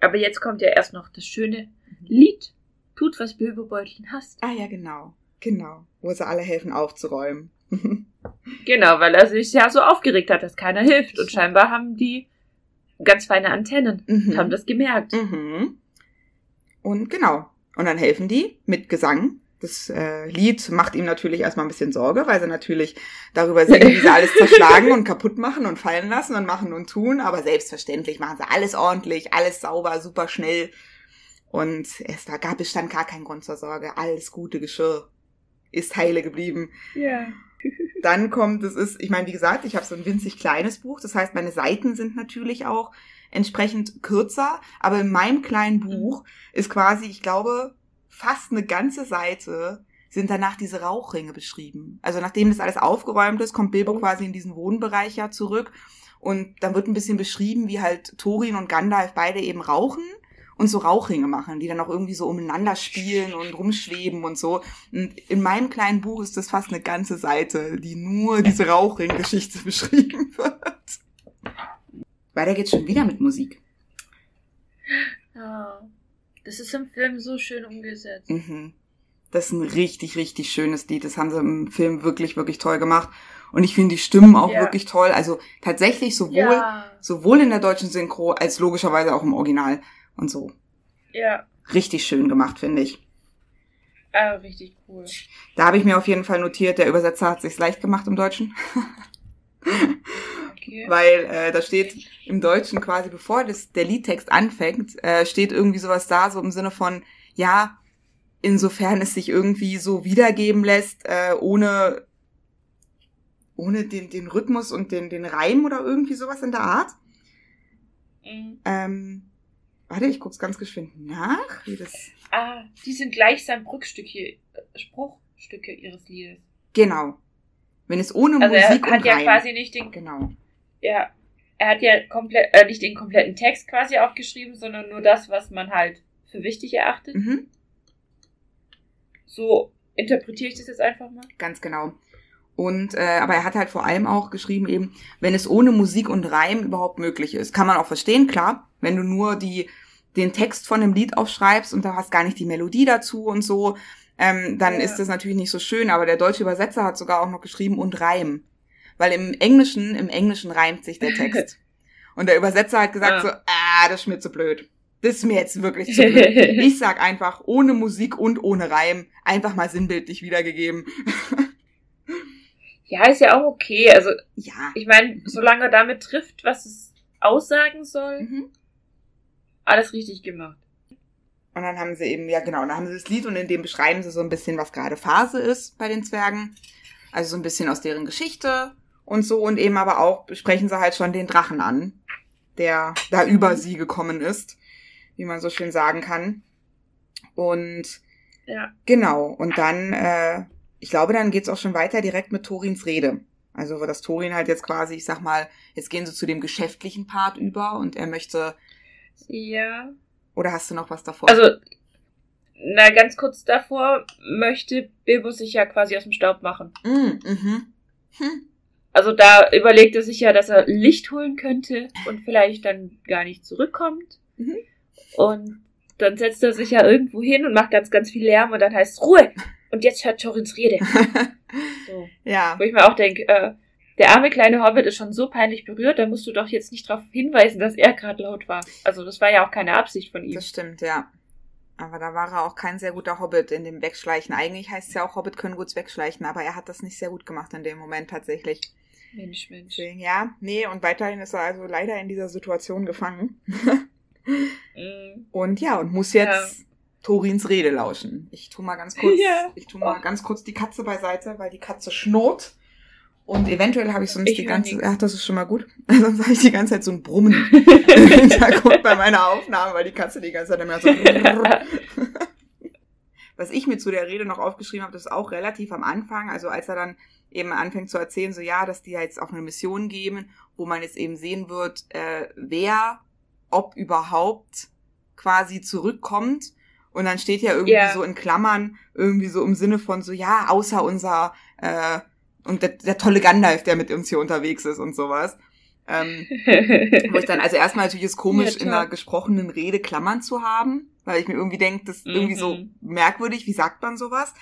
Aber jetzt kommt ja erst noch das schöne Lied. Tut, was Bilbo Beutlin hasst. Ah ja, genau. Genau. Wo sie alle helfen aufzuräumen. Genau, weil er sich ja so aufgeregt hat, dass keiner hilft. Und scheinbar haben die ganz feine Antennen und haben mhm. das gemerkt. mhm. Und genau. Und dann helfen die mit Gesang. Das äh, Lied macht ihm natürlich erstmal ein bisschen Sorge, weil sie natürlich darüber singen, wie sie alles zerschlagen und kaputt machen und fallen lassen und machen und tun. Aber selbstverständlich machen sie alles ordentlich, alles sauber, super schnell. Und es da gab es dann gar keinen Grund zur Sorge. Alles gute Geschirr ist heile geblieben. Ja. Dann kommt, es ist, ich meine, wie gesagt, ich habe so ein winzig kleines Buch. Das heißt, meine Seiten sind natürlich auch entsprechend kürzer. Aber in meinem kleinen Buch ist quasi, ich glaube, fast eine ganze Seite sind danach diese Rauchringe beschrieben. Also nachdem das alles aufgeräumt ist, kommt Bilbo quasi in diesen Wohnbereich ja zurück. Und dann wird ein bisschen beschrieben, wie halt Thorin und Gandalf beide eben rauchen und so Rauchringe machen, die dann auch irgendwie so umeinander spielen und rumschweben und so. Und in meinem kleinen Buch ist das fast eine ganze Seite, die nur diese Rauchring-Geschichte beschrieben wird. Weiter geht's schon wieder mit Musik. ja. Das ist im Film so schön umgesetzt. Mhm. Das ist ein richtig, richtig schönes Lied. Das haben sie im Film wirklich, wirklich toll gemacht. Und ich finde die Stimmen auch Ja. wirklich toll. Also tatsächlich sowohl, Ja. sowohl in der deutschen Synchro als logischerweise auch im Original und so. Ja. Richtig schön gemacht, finde ich. Ah, richtig cool. Da habe ich mir auf jeden Fall notiert, der Übersetzer hat sich's leicht gemacht im Deutschen. Okay. Weil äh, da steht im Deutschen quasi, bevor das, der Liedtext anfängt, äh, steht irgendwie sowas da, so im Sinne von, ja, insofern es sich irgendwie so wiedergeben lässt, äh, ohne, ohne den, den Rhythmus und den, den Reim oder irgendwie sowas in der Art. Mhm. Ähm, warte, ich guck's ganz geschwind nach, wie das. Ah, die sind gleichsam Brückstücke, äh, Spruchstücke ihres Liedes. Genau. Wenn es ohne Also er Musik hat und ja Reim. quasi nicht den, Genau. ja, er hat ja komplett, äh, nicht den kompletten Text quasi aufgeschrieben, sondern nur das, was man halt für wichtig erachtet. Mhm. So interpretiere ich das jetzt einfach mal. Ganz genau. Und äh, aber er hat halt vor allem auch geschrieben eben, wenn es ohne Musik und Reim überhaupt möglich ist, kann man auch verstehen, klar. Wenn du nur die den Text von einem Lied aufschreibst und da hast gar nicht die Melodie dazu und so, ähm, dann Ja. ist das natürlich nicht so schön. Aber der deutsche Übersetzer hat sogar auch noch geschrieben und Reim, weil im Englischen im Englischen reimt sich der Text. und der Übersetzer hat gesagt Ah. so, ah, das ist mir zu blöd. Das ist mir jetzt wirklich zu blöd. Ich sag einfach ohne Musik und ohne Reim, einfach mal sinnbildlich wiedergegeben. Ja, ist ja auch okay. Also, Ja. ich meine, solange er damit trifft, was es aussagen soll, Mhm. Alles richtig gemacht. Und dann haben sie eben, ja genau, dann haben sie das Lied und in dem beschreiben sie so ein bisschen, was gerade Phase ist bei den Zwergen. Also so ein bisschen aus deren Geschichte und so und eben aber auch sprechen sie halt schon den Drachen an, der da über sie gekommen ist, wie man so schön sagen kann. Und Ja. genau, und dann, äh, ich glaube, dann geht's auch schon weiter direkt mit Torins Rede. Also wo das Torin halt jetzt quasi, ich sag mal, jetzt gehen sie zu dem geschäftlichen Part über und er möchte, Ja. oder hast du noch was davor? Also, na, ganz kurz davor möchte Bilbo sich ja quasi aus dem Staub machen. Mm, mhm. Hm. Also da überlegt er sich ja, dass er Licht holen könnte und vielleicht dann gar nicht zurückkommt. Mhm. Und dann setzt er sich ja irgendwo hin und macht ganz, ganz viel Lärm und dann heißt es Ruhe! Und jetzt hört Torins Rede. So. ja. Wo ich mir auch denke, äh, der arme kleine Hobbit ist schon so peinlich berührt, da musst du doch jetzt nicht darauf hinweisen, dass er gerade laut war. Also das war ja auch keine Absicht von ihm. Das stimmt, ja. Aber da war er auch kein sehr guter Hobbit in dem Wegschleichen. Eigentlich heißt es ja auch, Hobbit können gut wegschleichen, aber er hat das nicht sehr gut gemacht in dem Moment tatsächlich. Mensch, Mensch. Deswegen, ja, nee, und weiterhin ist er also leider in dieser Situation gefangen. Mm. Und ja, und muss jetzt Torins Rede lauschen. Ich tu mal ganz kurz, Ja. ich tu mal ganz kurz die Katze beiseite, weil die Katze schnurrt. Und eventuell habe ich sonst Ich die ganze, nix. ach, das ist schon mal gut. Sonst habe ich die ganze Zeit so ein Brummen im Hintergrund bei meiner Aufnahme, weil die Katze die ganze Zeit immer so. Was ich mir zu der Rede noch aufgeschrieben habe, das ist auch relativ am Anfang, also als er dann eben anfängt zu erzählen, so ja, dass die jetzt auf eine Mission gehen, wo man jetzt eben sehen wird, äh, wer, ob überhaupt quasi zurückkommt. Und dann steht ja irgendwie Ja. so in Klammern, irgendwie so im Sinne von so, ja, außer unser, äh, und der, der tolle Gandalf, der mit uns hier unterwegs ist und sowas. Ähm, wo ich dann, also erstmal natürlich ist komisch, Ja, in einer gesprochenen Rede Klammern zu haben, weil ich mir irgendwie denke, das ist irgendwie so Mhm. merkwürdig, wie sagt man sowas?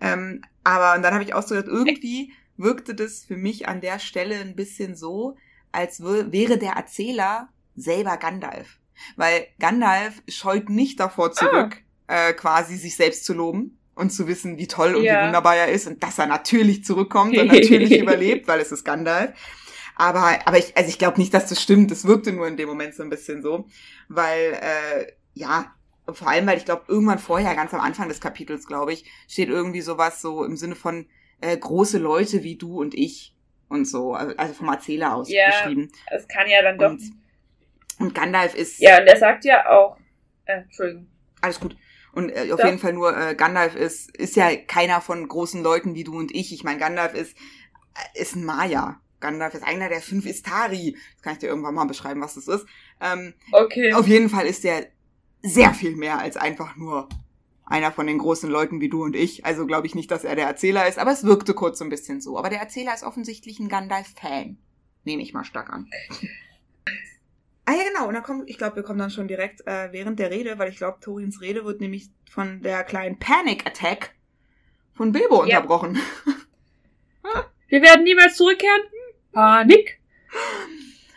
Ähm, aber und dann habe ich auch so gedacht, irgendwie wirkte das für mich an der Stelle ein bisschen so, als wäre der Erzähler selber Gandalf. Weil Gandalf scheut nicht davor zurück, äh, quasi sich selbst zu loben und zu wissen, wie toll und Ja. wie wunderbar er ist und dass er natürlich zurückkommt und natürlich überlebt, weil es ist Gandalf. Aber, aber ich, also ich glaube nicht, dass das stimmt. Das wirkte nur in dem Moment so ein bisschen so. Weil, äh, ja, vor allem, weil ich glaube, irgendwann vorher, ganz am Anfang des Kapitels, glaube ich, steht irgendwie sowas so im Sinne von äh, große Leute wie du und ich und so. Also also vom Erzähler aus Ja. geschrieben. Es kann ja dann doch. Und, und Gandalf ist. ja, und er sagt ja auch. Äh, Entschuldigung. Alles gut. Und äh, auf Ja. jeden Fall nur, äh, Gandalf ist, ist ja keiner von großen Leuten wie du und ich. Ich meine, Gandalf ist, äh, ist ein Maya. Gandalf ist einer der fünf Istari. Das kann ich dir irgendwann mal beschreiben, was das ist. Ähm, Okay. auf jeden Fall ist der sehr viel mehr als einfach nur einer von den großen Leuten wie du und ich. Also glaube ich nicht, dass er der Erzähler ist, aber es wirkte kurz so ein bisschen so. Aber der Erzähler ist offensichtlich ein Gandalf-Fan. Nehme ich mal stark an. Ah ja, genau. Und dann kommt, ich glaube, wir kommen dann schon direkt äh, während der Rede, weil ich glaube, Torins Rede wird nämlich von der kleinen Panic Attack von Bilbo Ja. unterbrochen. Wir werden niemals zurückkehren. Panik.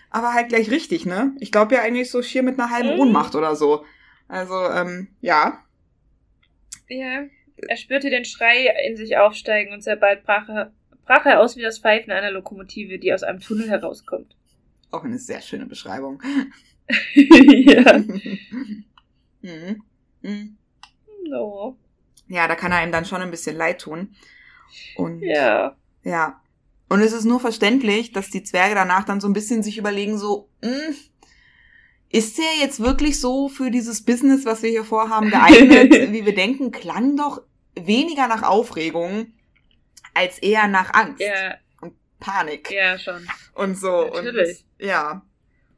Aber halt gleich richtig, ne? Ich glaube ja eigentlich so schier mit einer halben Mhm. Ohnmacht oder so. Also, ähm, ja. Ja. Er spürte den Schrei in sich aufsteigen und sehr bald brach er, brach er aus wie das Pfeifen einer Lokomotive, die aus einem Tunnel herauskommt. Auch eine sehr schöne Beschreibung. ja. mhm. Mhm. No. Ja, da kann er ihm dann schon ein bisschen leid tun. Und Ja. ja. Und es ist nur verständlich, dass die Zwerge danach dann so ein bisschen sich überlegen, so, mh, ist der jetzt wirklich so für dieses Business, was wir hier vorhaben, geeignet, wie wir denken, klang doch weniger nach Aufregung als eher nach Angst. Ja. Panik Ja, schon. und so. Natürlich. Und, ja.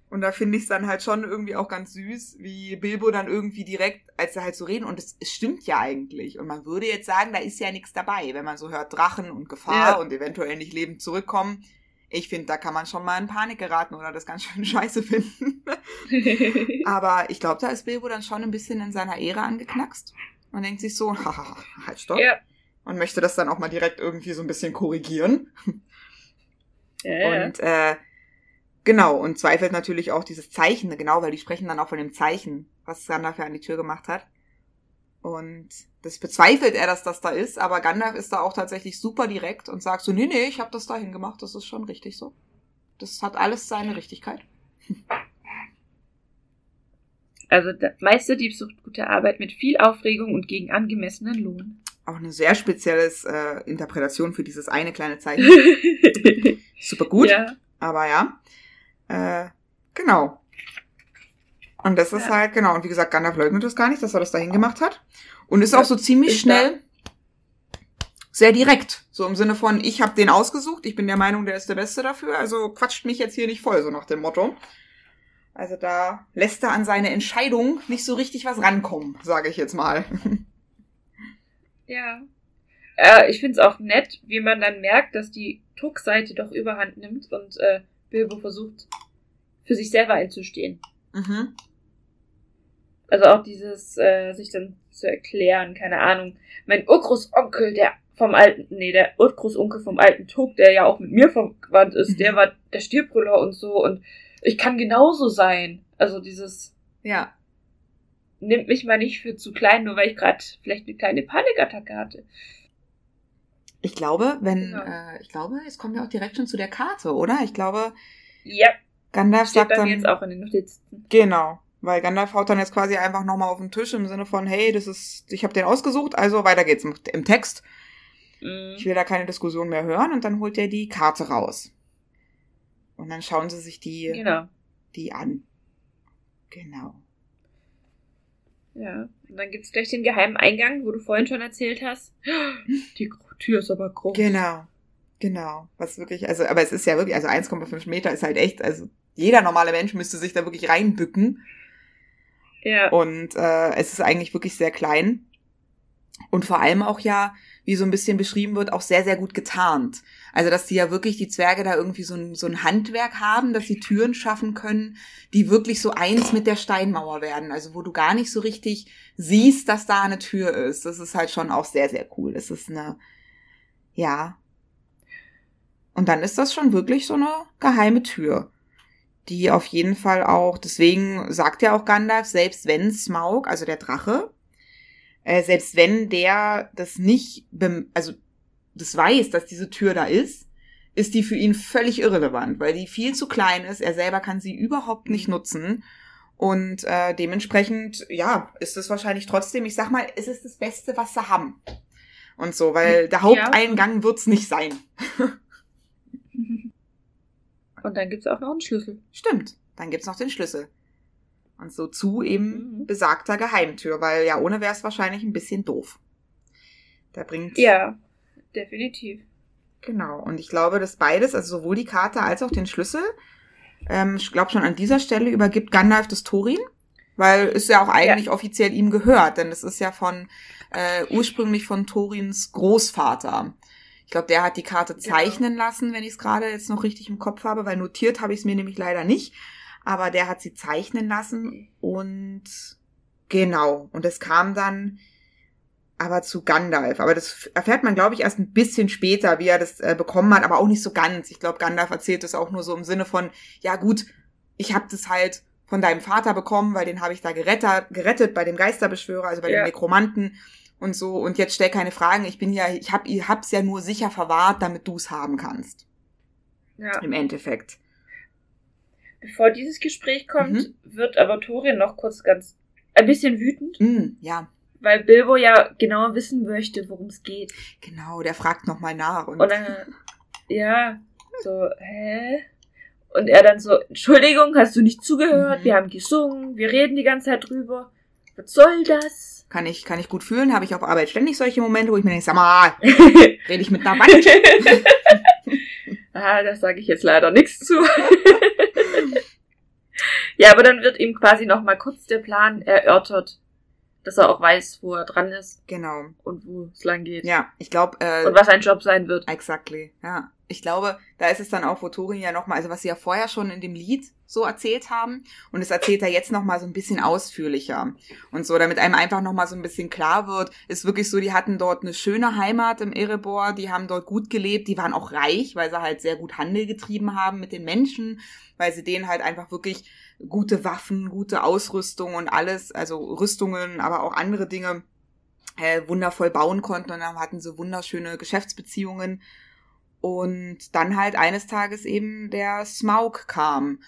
Und da finde ich es dann halt schon irgendwie auch ganz süß, wie Bilbo dann irgendwie direkt, als er halt so reden, und es, es stimmt ja eigentlich. Und man würde jetzt sagen, da ist ja nichts dabei, wenn man so hört Drachen und Gefahr Ja. und eventuell nicht lebend zurückkommen. Ich finde, da kann man schon mal in Panik geraten oder das ganz schön scheiße finden. Aber ich glaube, da ist Bilbo dann schon ein bisschen in seiner Ehre angeknackst. Man denkt sich so, haha, halt stopp. ja. Und möchte das dann auch mal direkt irgendwie so ein bisschen korrigieren. Ja. Und äh, genau, und zweifelt natürlich auch dieses Zeichen, genau, weil die sprechen dann auch von dem Zeichen, was Gandalf ja an die Tür gemacht hat. Und das bezweifelt er, dass das da ist, aber Gandalf ist da auch tatsächlich super direkt und sagt so, nee, nee, ich habe das da hingemacht, das ist schon richtig so. Das hat alles seine Richtigkeit. Also der Meister Dieb sucht gute Arbeit mit viel Aufregung und gegen angemessenen Lohn. Auch eine sehr spezielle äh, Interpretation für dieses eine kleine Zeichen. Super gut. Ja. Aber ja. Äh, genau. Und das ist Ja. halt, genau. Und wie gesagt, Gandalf leugnet das gar nicht, dass er das dahin gemacht hat. Und ist auch so ziemlich schnell sehr direkt. So im Sinne von, ich habe den ausgesucht, ich bin der Meinung, der ist der Beste dafür, also quatscht mich jetzt hier nicht voll, so nach dem Motto. Also da lässt er an seine Entscheidung nicht so richtig was rankommen, sage ich jetzt mal. Ja. Äh, ich finde es auch nett, wie man dann merkt, dass die Tuck-Seite doch überhand nimmt und äh, Bilbo versucht, für sich selber einzustehen. mhm. Also auch dieses, äh, sich dann zu erklären, keine Ahnung. Mein Urgroßonkel, der vom alten, nee, der Urgroßonkel vom alten Tuck, der ja auch mit mir verwandt ist, Mhm. der war der Stierbrüller und so und ich kann genauso sein. Also dieses, Ja. nimmt mich mal nicht für zu klein, nur weil ich gerade vielleicht eine kleine Panikattacke hatte. Ich glaube, wenn, Genau. äh, ich glaube, jetzt kommen wir auch direkt schon zu der Karte, oder? Ich glaube, Ja, Gandalf steht sagt dann. jetzt auch in den Notizen. Genau. Weil Gandalf haut dann jetzt quasi einfach nochmal auf den Tisch im Sinne von, hey, das ist, ich habe den ausgesucht, also weiter geht's im, im Text. Mhm. Ich will da keine Diskussion mehr hören und dann holt er die Karte raus. Und dann schauen sie sich die, Genau. die an. Genau. Ja. Und dann gibt's gleich den geheimen Eingang, wo du vorhin schon erzählt hast. Die Tür ist aber groß. Genau. Genau. Was wirklich, also, aber es ist ja wirklich, also 1,5 Meter ist halt echt, also jeder normale Mensch müsste sich da wirklich reinbücken. Ja. Und äh, es ist eigentlich wirklich sehr klein. Und vor allem auch ja, wie so ein bisschen beschrieben wird, auch sehr, sehr gut getarnt. Also, dass die ja wirklich, die Zwerge da irgendwie so ein, so ein Handwerk haben, dass sie Türen schaffen können, die wirklich so eins mit der Steinmauer werden. Also, wo du gar nicht so richtig siehst, dass da eine Tür ist. Das ist halt schon auch sehr, sehr cool. Es ist eine, ja. Und dann ist das schon wirklich so eine geheime Tür die auf jeden Fall auch, deswegen sagt ja auch Gandalf, selbst wenn Smaug, also der Drache, äh, selbst wenn der das nicht, also das weiß, dass diese Tür da ist, ist die für ihn völlig irrelevant, weil die viel zu klein ist. Er selber kann sie überhaupt nicht nutzen. Und äh, dementsprechend, ja, ist es wahrscheinlich trotzdem, ich sag mal, es ist das Beste, was sie haben. Und so, weil der Ja. Haupteingang wird's nicht sein. Und dann gibt's auch noch einen Schlüssel. Stimmt. Dann gibt's noch den Schlüssel. Und so zu eben Mhm. besagter Geheimtür, weil ja ohne wäre es wahrscheinlich ein bisschen doof. Da bringt. Ja, definitiv. Genau. Und ich glaube, dass beides, also sowohl die Karte als auch den Schlüssel, ähm, ich glaube schon an dieser Stelle übergibt Gandalf das Thorin, weil es ja auch eigentlich offiziell ihm gehört, denn es ist ja von äh, ursprünglich von Thorins Großvater. Ich glaube, der hat die Karte Genau. zeichnen lassen, wenn ich es gerade jetzt noch richtig im Kopf habe, weil notiert habe ich es mir nämlich leider nicht. Aber der hat sie zeichnen lassen und genau. Und es kam dann aber zu Gandalf. Aber das erfährt man, glaube ich, erst ein bisschen später, wie er das äh, bekommen hat, aber auch nicht so ganz. Ich glaube, Gandalf erzählt es auch nur so im Sinne von, ja gut, ich habe das halt von deinem Vater bekommen, weil den habe ich da gerettet, gerettet bei dem Geisterbeschwörer, also bei Ja. dem Nekromanten und so. Und jetzt stell keine Fragen. Ich bin ja, ich hab, ich hab's ja nur sicher verwahrt, damit du es haben kannst. Ja. Im Endeffekt. Bevor dieses Gespräch kommt, Mhm. wird aber Thorin noch kurz ganz ein bisschen wütend, Mm, ja, weil Bilbo ja genauer wissen möchte, worum es geht. genau. Der fragt noch mal nach und, Und dann, ja, so, hä? Und er dann so, Entschuldigung, hast du nicht zugehört? Mhm. Wir haben gesungen, wir reden die ganze Zeit drüber. Was soll das? kann ich kann ich gut fühlen. Habe ich auf Arbeit ständig solche Momente, wo ich mir denke, sag mal, rede ich mit einer Wand? Ah, da sage ich jetzt leider nichts zu. ja, aber dann wird ihm quasi noch mal kurz der Plan erörtert, dass er auch weiß, wo er dran ist Genau. und wo es lang geht. Ja, ich glaube, äh, Und was sein Job sein wird. Exactly, ja. Ich glaube, da ist es dann auch, wo Torin ja nochmal, also was sie ja vorher schon in dem Lied so erzählt haben, und es erzählt er jetzt nochmal so ein bisschen ausführlicher. Und so, damit einem einfach nochmal so ein bisschen klar wird, ist wirklich so, die hatten dort eine schöne Heimat im Erebor, die haben dort gut gelebt, die waren auch reich, weil sie halt sehr gut Handel getrieben haben mit den Menschen, weil sie denen halt einfach wirklich gute Waffen, gute Ausrüstung und alles, also Rüstungen, aber auch andere Dinge äh, wundervoll bauen konnten und dann hatten sie wunderschöne Geschäftsbeziehungen. Und dann halt eines Tages eben der Smaug kam.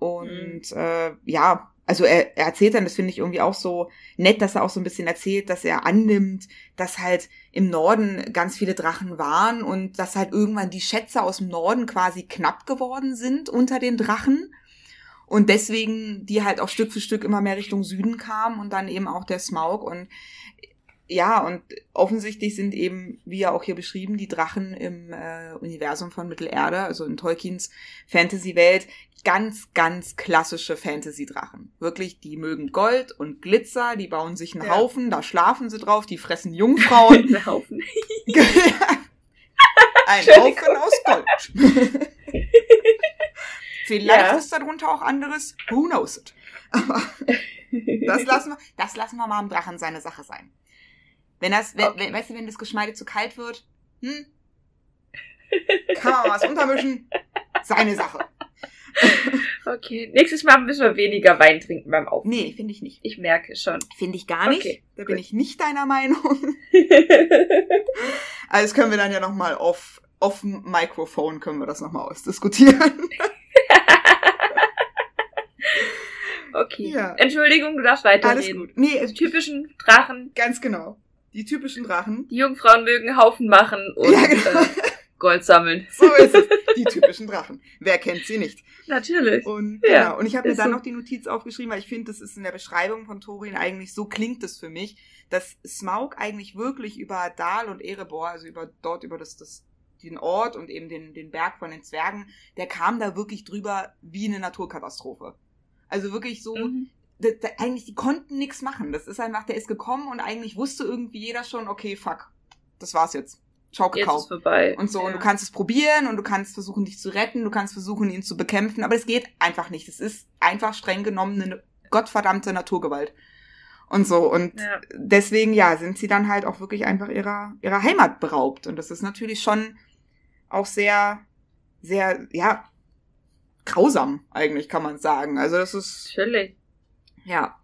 Und äh, ja, also er, er erzählt dann, das finde ich irgendwie auch so nett, dass er auch so ein bisschen erzählt, dass er annimmt, dass halt im Norden ganz viele Drachen waren und dass halt irgendwann die Schätze aus dem Norden quasi knapp geworden sind unter den Drachen. Und deswegen die halt auch Stück für Stück immer mehr Richtung Süden kamen und dann eben auch der Smaug. Und ja, und offensichtlich sind eben, wie ja auch hier beschrieben, die Drachen im äh, Universum von Mittelerde, also in Tolkiens Fantasy-Welt, ganz, ganz klassische Fantasy-Drachen. Wirklich, die mögen Gold und Glitzer, die bauen sich einen Ja. Haufen, da schlafen sie drauf, die fressen Jungfrauen. Ein Haufen. Ein. Haufen aus Gold. Vielleicht Ja. ist darunter auch anderes. Who knows it? Aber das lassen wir, das lassen wir mal am Drachen seine Sache sein. Wenn das, Okay. wenn, weißt du, wenn das Geschmeide zu kalt wird, hm, kann man was untermischen, seine Sache. Okay, nächstes Mal müssen wir weniger Wein trinken beim Aufnehmen. Nee, finde ich nicht. Ich merke schon. Finde ich gar nicht. Okay, da bin gut. ich nicht deiner Meinung. Also das können wir dann ja nochmal auf, auf dem Mikrofon können wir das nochmal ausdiskutieren. okay. Ja. Entschuldigung, du darfst Alles weiterreden. gut. Nee, Die typischen Drachen. ganz genau. Die typischen Drachen. Die Jungfrauen mögen Haufen machen und Ja, genau. äh, Gold sammeln. So ist es. Die typischen Drachen. Wer kennt sie nicht? Natürlich. Und, Ja, genau. und ich habe mir dann so. noch die Notiz aufgeschrieben, weil ich finde, das ist in der Beschreibung von Thorin eigentlich, so klingt es für mich, dass Smaug eigentlich wirklich über Dal und Erebor, also über dort über das, das den Ort und eben den, den Berg von den Zwergen, der kam da wirklich drüber wie eine Naturkatastrophe. Also wirklich so, Mhm. da, da, eigentlich, die konnten nichts machen. Das ist einfach, der ist gekommen und eigentlich wusste irgendwie jeder schon, okay, fuck, das war's jetzt. Ciao, Jetzt Kakao. ist vorbei. Und so, Ja. und du kannst es probieren und du kannst versuchen, dich zu retten, du kannst versuchen, ihn zu bekämpfen, aber es geht einfach nicht. Es ist einfach streng genommen eine gottverdammte Naturgewalt. Und so, und Ja. deswegen, ja, sind sie dann halt auch wirklich einfach ihrer, ihrer Heimat beraubt. Und das ist natürlich schon auch sehr, sehr, ja, grausam, eigentlich, kann man sagen. Also, das ist, Natürlich. ja.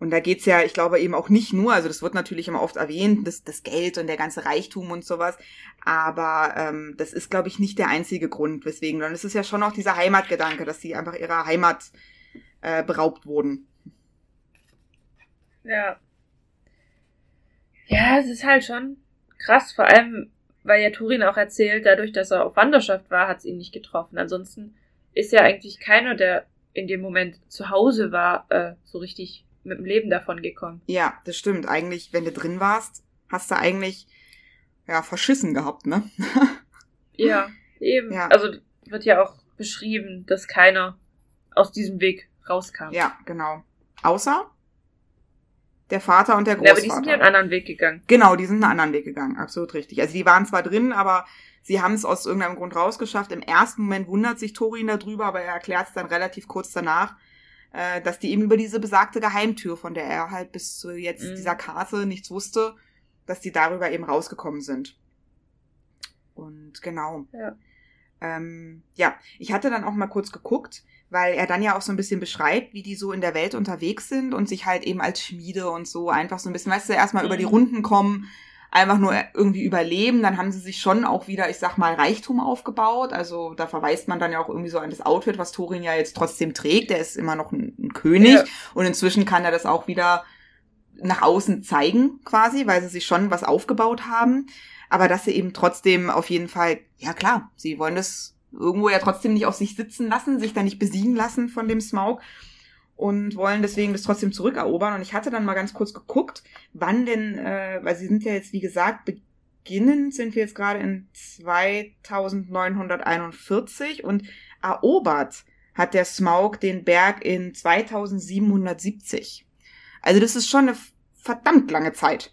Und da geht's ja, ich glaube, eben auch nicht nur, also das wird natürlich immer oft erwähnt, das, das Geld und der ganze Reichtum und sowas, aber ähm, das ist, glaube ich, nicht der einzige Grund, weswegen, sondern es ist ja schon auch dieser Heimatgedanke, dass sie einfach ihrer Heimat äh, beraubt wurden. Ja. Ja, es ist halt schon krass, vor allem, weil ja Turin auch erzählt, dadurch, dass er auf Wanderschaft war, hat es ihn nicht getroffen. Ansonsten ist ja eigentlich keiner, der in dem Moment zu Hause war, äh, so richtig mit dem Leben davon gekommen. Ja, das stimmt. Eigentlich, wenn du drin warst, hast du eigentlich, ja, verschissen gehabt, ne? Ja, eben. Ja. Also wird ja auch beschrieben, dass keiner aus diesem Weg rauskam. ja, genau. Außer der Vater und der Ja, Großvater. aber die sind ja einen anderen Weg gegangen. Genau, die sind einen anderen Weg gegangen, absolut richtig. Also die waren zwar drin, aber sie haben es aus irgendeinem Grund rausgeschafft. Im ersten Moment wundert sich Thorin darüber, aber er erklärt es dann relativ kurz danach, äh, dass die eben über diese besagte Geheimtür, von der er halt bis zu jetzt Mhm. dieser Karte nichts wusste, dass die darüber eben rausgekommen sind. Und genau. Ja. Ähm, ja, ich hatte dann auch mal kurz geguckt, weil er dann ja auch so ein bisschen beschreibt, wie die so in der Welt unterwegs sind und sich halt eben als Schmiede und so einfach so ein bisschen, weißt du, erstmal über die Mhm. Runden kommen, einfach nur irgendwie überleben. Dann haben sie sich schon auch wieder, ich sag mal, Reichtum aufgebaut. Also da verweist man dann ja auch irgendwie so an das Outfit, was Thorin ja jetzt trotzdem trägt. Der ist immer noch ein, ein König Ja. und inzwischen kann er das auch wieder nach außen zeigen, quasi, weil sie sich schon was aufgebaut haben. Aber dass sie eben trotzdem auf jeden Fall, ja klar, sie wollen das irgendwo ja trotzdem nicht auf sich sitzen lassen, sich da nicht besiegen lassen von dem Smaug und wollen deswegen das trotzdem zurückerobern. Und ich hatte dann mal ganz kurz geguckt, wann denn, äh, weil sie sind ja jetzt, wie gesagt, be beginnend sind wir jetzt gerade in 2941 und erobert hat der Smaug den Berg in 2770. Also das ist schon eine verdammt lange Zeit,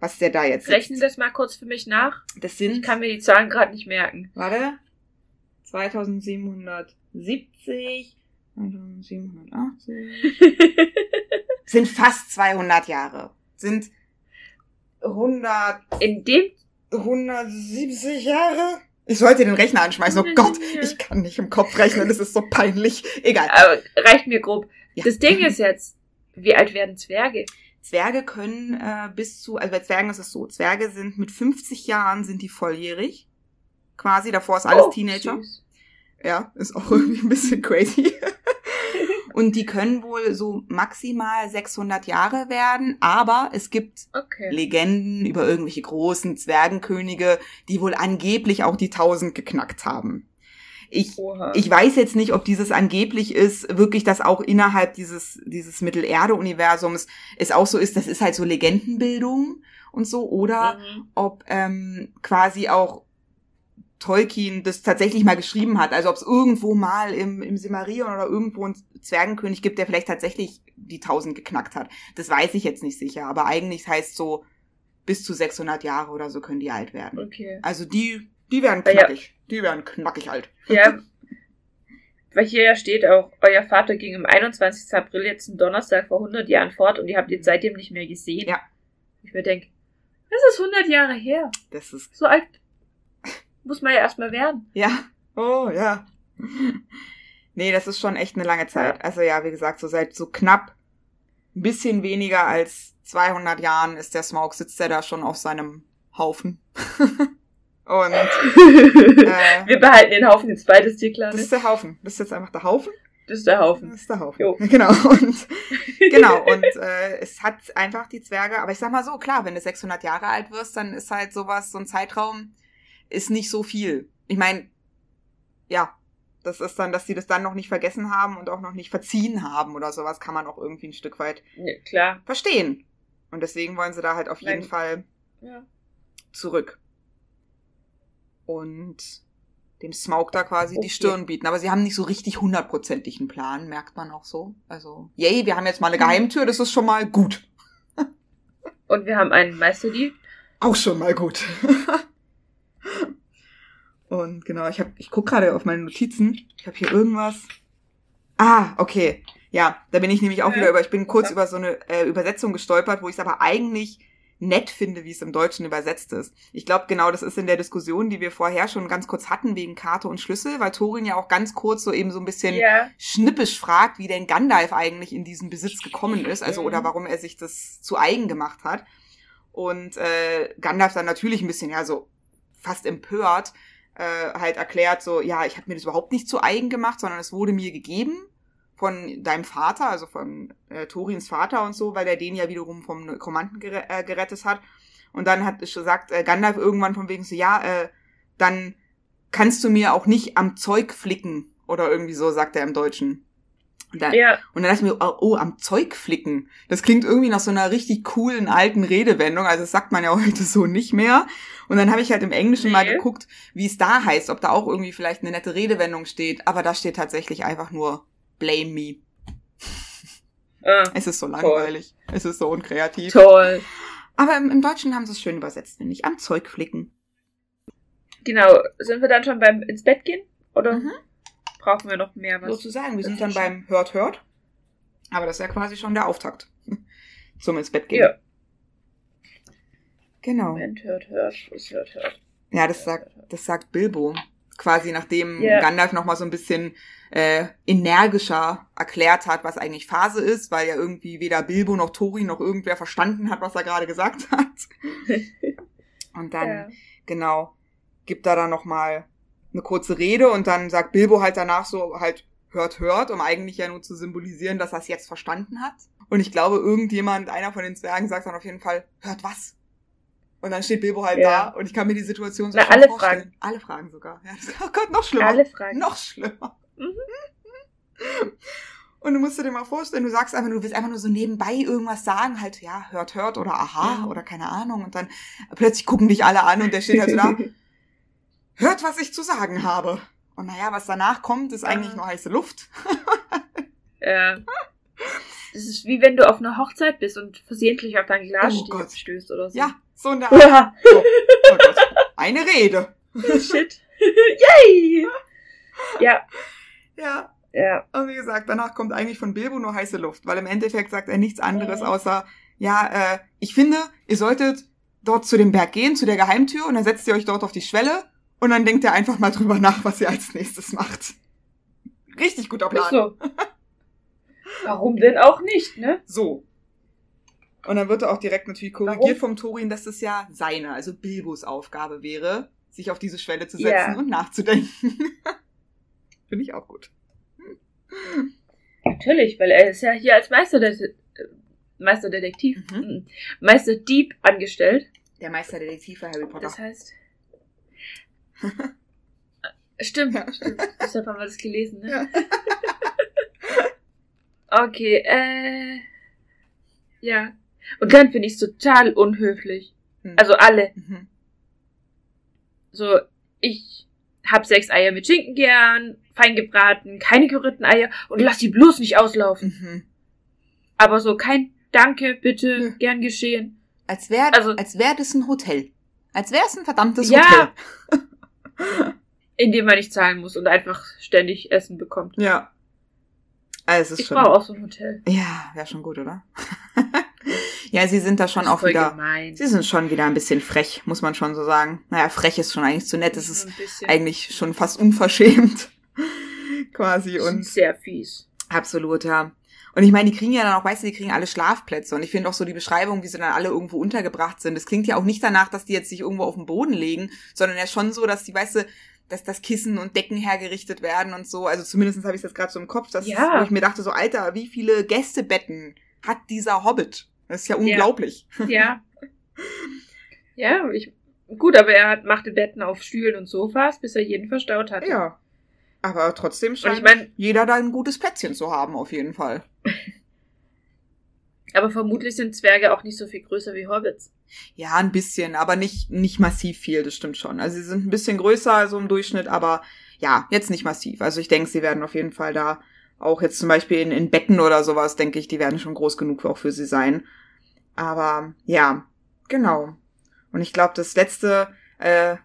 was der da jetzt Rechnen sitzt. das mal kurz für mich nach. Das Ich sind, kann mir die Zahlen gerade nicht merken. warte, 2770, 2780, sind fast 200 Jahre. Sind 100, In dem 170 Jahre? Ich sollte den Rechner anschmeißen. Oh Gott, ich kann nicht im Kopf rechnen, das ist so peinlich. Egal. aber reicht mir grob. Ja. Das Ding ist jetzt, wie alt werden Zwerge? Zwerge können äh, bis zu, also bei Zwergen ist es so, Zwerge sind mit 50 Jahren sind die volljährig. Quasi, davor ist alles Oh, Teenager. süß. Ja, ist auch irgendwie ein bisschen crazy. Und die können wohl so maximal 600 Jahre werden, aber es gibt Okay. Legenden über irgendwelche großen Zwergenkönige, die wohl angeblich auch die 1000 geknackt haben. Ich Oha. ich weiß jetzt nicht, ob dieses angeblich ist, wirklich, dass auch innerhalb dieses, dieses Mittelerde-Universums es auch so ist, das ist halt so Legendenbildung und so, oder Mhm. ob ähm, quasi auch Tolkien das tatsächlich mal geschrieben hat. Also ob es irgendwo mal im, im Silmarillion oder irgendwo einen Zwergenkönig gibt, der vielleicht tatsächlich die 1000 geknackt hat. Das weiß ich jetzt nicht sicher, aber eigentlich heißt so, bis zu 600 Jahre oder so können die alt werden. Okay. Also die, die werden Ah, ja. knackig. Die werden knackig alt. Ja. Weil hier ja steht auch, euer Vater ging am 21. April letzten Donnerstag vor 100 Jahren fort und ihr habt ihn seitdem nicht mehr gesehen. Ja. Ich mir denke, das ist 100 Jahre her. Das ist So alt muss man ja erstmal werden. Ja. Oh, ja. Nee, das ist schon echt eine lange Zeit. Also ja, wie gesagt, so seit so knapp ein bisschen weniger als 200 Jahren ist der Smaug, sitzt er da schon auf seinem Haufen. Und äh, Wir behalten den Haufen jetzt beides dir klar. das Ne? ist der Haufen. Das ist jetzt einfach der Haufen. Das ist der Das Haufen. ist der Haufen. Jo. Genau. Und, genau. Und äh, es hat einfach die Zwerge, aber ich sag mal so, klar, wenn du 600 Jahre alt wirst, dann ist halt sowas, so ein Zeitraum, ist nicht so viel. Ich meine, ja, das ist dann, dass die das dann noch nicht vergessen haben und auch noch nicht verziehen haben oder sowas, kann man auch irgendwie ein Stück weit Ja, klar. verstehen. Und deswegen wollen sie da halt auf jeden Nein. Fall Ja. zurück. Und dem Smaug da quasi Okay. die Stirn bieten. Aber sie haben nicht so richtig hundertprozentigen Plan, merkt man auch so. Also, yay, wir haben jetzt mal eine Geheimtür, das ist schon mal gut. Und wir haben einen Meisterdieb. Auch schon mal gut. Und genau, ich hab, ich guck gerade auf meine Notizen. Ich habe hier irgendwas. Ah, okay. Ja, da bin ich nämlich auch wieder über, ich bin kurz über so eine äh, Übersetzung gestolpert, wo ich es aber eigentlich nett finde, wie es im Deutschen übersetzt ist. Ich glaube, genau das ist in der Diskussion, die wir vorher schon ganz kurz hatten, wegen Karte und Schlüssel, weil Thorin ja auch ganz kurz so eben so ein bisschen Ja. schnippisch fragt, wie denn Gandalf eigentlich in diesen Besitz gekommen ist, also Mhm. oder warum er sich das zu eigen gemacht hat. Und äh, Gandalf dann natürlich ein bisschen, ja, so fast empört, äh, halt erklärt, so, ja, ich habe mir das überhaupt nicht zu eigen gemacht, sondern es wurde mir gegeben von deinem Vater, also von äh, Torins Vater und so, weil er den ja wiederum vom Nekromanten gere äh, gerettet hat. Und dann hat gesagt äh, Gandalf irgendwann von wegen so, ja, äh, dann kannst du mir auch nicht am Zeug flicken oder irgendwie so, sagt er im Deutschen. Und dann, Ja. und dann dachte ich mir, oh, oh, am Zeug flicken. Das klingt irgendwie nach so einer richtig coolen alten Redewendung. Also das sagt man ja heute so nicht mehr. Und dann habe ich halt im Englischen mal Nee. geguckt, wie es da heißt, ob da auch irgendwie vielleicht eine nette Redewendung steht. Aber da steht tatsächlich einfach nur blame me. Ah, Es ist so langweilig. Es ist so unkreativ. toll. Aber im, im Deutschen haben sie es schön übersetzt, finde ich. Am Zeug flicken. Genau. Sind wir dann schon beim ins Bett gehen? Oder Mhm. Brauchen wir noch mehr was? Sozusagen. Wir sind dann ist beim Hört, Hört. Aber das ist ja quasi schon der Auftakt. Zum ins Bett gehen. Ja. Genau. Moment, hört, hört, es hört, hört. Ja, das sagt, das sagt Bilbo. Quasi nachdem Ja. Gandalf noch mal so ein bisschen äh, energischer erklärt hat, was eigentlich Phase ist, weil ja irgendwie weder Bilbo noch Tori noch irgendwer verstanden hat, was er gerade gesagt hat. Und dann, Ja. genau, gibt er dann noch mal eine kurze Rede und dann sagt Bilbo halt danach so halt hört, hört, um eigentlich ja nur zu symbolisieren, dass er es jetzt verstanden hat. Und ich glaube, irgendjemand, einer von den Zwergen, sagt dann auf jeden Fall, hört was? Und dann steht Bilbo halt Ja. da und ich kann mir die Situation so Na, alle vorstellen. Fragen. Alle Fragen sogar. Ja, das, oh Gott, noch schlimmer. Alle Fragen. Noch schlimmer. Mhm. Und du musst dir mal vorstellen, du sagst einfach, du willst einfach nur so nebenbei irgendwas sagen, halt, ja, hört, hört oder aha Ja. oder keine Ahnung. Und dann plötzlich gucken dich alle an und der steht halt so da, hört, was ich zu sagen habe. Und naja, was danach kommt, ist eigentlich Ah. nur heiße Luft. Ja. Es ist wie wenn du auf einer Hochzeit bist und versehentlich auf dein Glas Oh stößt oder so. Ja, so in der Art. Ja. So. Oh Gott. Eine Rede. Shit. Yay! Ja, Ja, ja. und wie gesagt, danach kommt eigentlich von Bilbo nur heiße Luft, weil im Endeffekt sagt er nichts anderes Mhm. außer, ja, äh, ich finde, ihr solltet dort zu dem Berg gehen, zu der Geheimtür, und dann setzt ihr euch dort auf die Schwelle, und dann denkt ihr einfach mal drüber nach, was ihr als nächstes macht. Richtig guter Plan. so. Warum denn auch nicht, ne? So. Und dann wird er auch direkt natürlich korrigiert Warum? vom Torin, dass das ja seine, also Bilbos Aufgabe wäre, sich auf diese Schwelle zu setzen und nachzudenken. Finde ich auch gut. Natürlich, weil er ist ja hier als Meisterdetektiv, Meisterdetektiv, mhm. Meisterdieb angestellt. Der Meisterdetektiv für Harry Potter. Das heißt. Stimmt, Ja. stimmt. Deshalb haben wir das gelesen, ne? Ja. Okay, äh. Ja. Und dann finde ich es total unhöflich. Hm. Also alle. Mhm. So, ich hab sechs Eier mit Schinken gern, fein gebraten, keine gerührten Eier und lass die bloß nicht auslaufen. Mhm. Aber so kein Danke, bitte, Nö. gern geschehen. Als wäre Also- als wär das ein Hotel. Als wäre es ein verdammtes Ja. Hotel. In dem man nicht zahlen muss und einfach ständig Essen bekommt. Ja. Also es ist Ich schon. brauche auch so ein Hotel. Ja, wäre schon gut, oder? ja, sie sind da schon auch wieder. Gemein. Sie sind schon wieder ein bisschen frech, muss man schon so sagen. Naja, frech ist schon eigentlich zu nett. Es ist eigentlich schon fast unverschämt. Quasi. Und sehr fies. absolut, ja. Und ich meine, die kriegen ja dann auch, weißt du, die kriegen alle Schlafplätze. Und ich finde auch so die Beschreibung, wie sie dann alle irgendwo untergebracht sind. Das klingt ja auch nicht danach, dass die jetzt sich irgendwo auf den Boden legen, sondern ja schon so, dass die, weißt du, dass das Kissen und Decken hergerichtet werden und so. Also zumindest habe ich das gerade so im Kopf, dass Ja. wo ich mir dachte, so, Alter, wie viele Gästebetten hat dieser Hobbit? Das ist ja unglaublich. Ja. ja, ich. Gut, aber er hat, machte Betten auf Stühlen und Sofas, bis er jeden verstaut hat. Ja. Aber trotzdem scheint ich meine, jeder da ein gutes Plätzchen zu haben, auf jeden Fall. aber vermutlich sind Zwerge auch nicht so viel größer wie Hobbits. Ja, ein bisschen, aber nicht, nicht massiv viel, das stimmt schon. Also sie sind ein bisschen größer also im Durchschnitt, aber ja, jetzt nicht massiv. Also ich denke, sie werden auf jeden Fall da auch jetzt zum Beispiel in, in Betten oder sowas, denke ich, die werden schon groß genug auch für sie sein. Aber ja, genau. Und ich glaube, das letzte äh,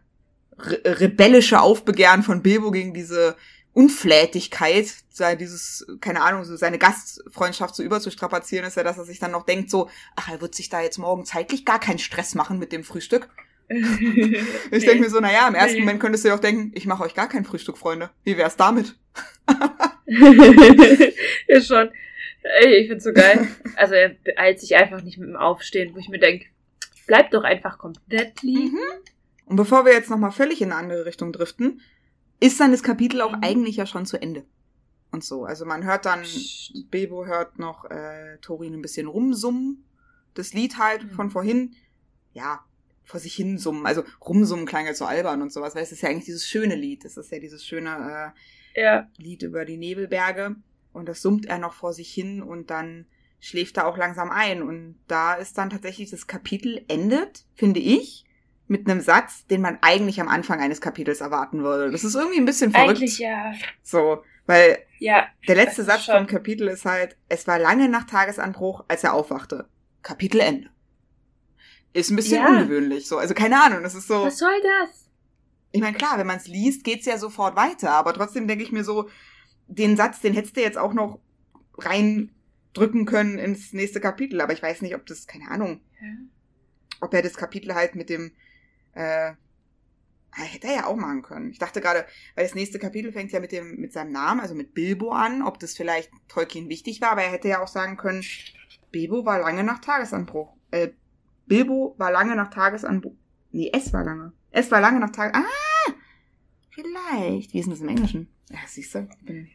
re rebellische Aufbegehren von Bilbo gegen diese Unflätigkeit, sei dieses, keine Ahnung, so seine Gastfreundschaft so überzustrapazieren, ist ja, dass er sich dann noch denkt, so, ach, er wird sich da jetzt morgen zeitlich gar keinen Stress machen mit dem Frühstück. Ich denke mir so, naja, im ersten. Moment könntest du dir doch denken, ich mache euch gar kein Frühstück, Freunde. Wie wär's damit? ist schon. Ey, ich find's so geil. Also er beeilt sich einfach nicht mit dem Aufstehen, wo ich mir denke, bleib doch einfach komplett liegen. Mhm. Und bevor wir jetzt nochmal völlig in eine andere Richtung driften, ist dann das Kapitel auch Mhm. eigentlich ja schon zu Ende. Und so. Also man hört dann, Psst. Bilbo hört noch äh, Thorin ein bisschen rumsummen. Das Lied halt Mhm. von vorhin. Ja, vor sich hin summen. Also rumsummen klang ja so albern und sowas, weil es ist ja eigentlich dieses schöne Lied. Das ist ja dieses schöne äh, Ja. Lied über die Nebelberge. Und das summt er noch vor sich hin und dann schläft er auch langsam ein. Und da ist dann tatsächlich das Kapitel endet, finde ich, mit einem Satz, den man eigentlich am Anfang eines Kapitels erwarten würde. Das ist irgendwie ein bisschen verrückt. Eigentlich ja. So, weil Ja. der letzte Satz schon- vom Kapitel ist halt, es war lange nach Tagesanbruch, als er aufwachte. Kapitel Ende. Ist ein bisschen Ja. ungewöhnlich, so. Also keine Ahnung, das ist so. Was soll das? Ich meine, klar, wenn man es liest, geht's ja sofort weiter, aber trotzdem denke ich mir so, den Satz, den hättest du jetzt auch noch reindrücken können ins nächste Kapitel, aber ich weiß nicht, ob das, keine Ahnung, Ja. ob er das Kapitel halt mit dem, äh, hätte er ja auch machen können. Ich dachte gerade, weil das nächste Kapitel fängt ja mit dem, mit seinem Namen, also mit Bilbo an, ob das vielleicht Tolkien wichtig war, aber er hätte ja auch sagen können, Bilbo war lange nach Tagesanbruch. Äh, Bilbo war lange nach Tagesanbruch. Nee, es war lange. Es war lange nach Tag. Ah! Vielleicht. Wie ist denn das im Englischen? Ja, siehst du.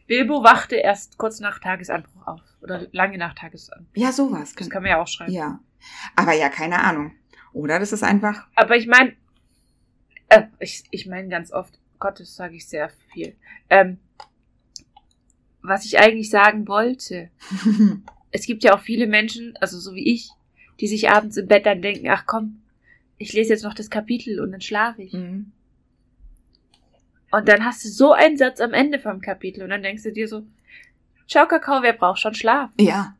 Bilbo wachte erst kurz nach Tagesanbruch auf. Oder lange nach Tagesanbruch. Ja, sowas. Das kann man ja auch schreiben. ja. Aber ja, keine Ahnung. Oder das ist einfach. Aber ich meine, äh, ich, ich meine ganz oft, Gott, das sage ich sehr viel. Ähm, was ich eigentlich sagen wollte. Es gibt ja auch viele Menschen, also so wie ich, die sich abends im Bett dann denken, ach komm, ich lese jetzt noch das Kapitel und dann schlafe ich. Mhm. Und dann hast du so einen Satz am Ende vom Kapitel und dann denkst du dir so, ciao Kakao, wer braucht schon Schlaf? Ja,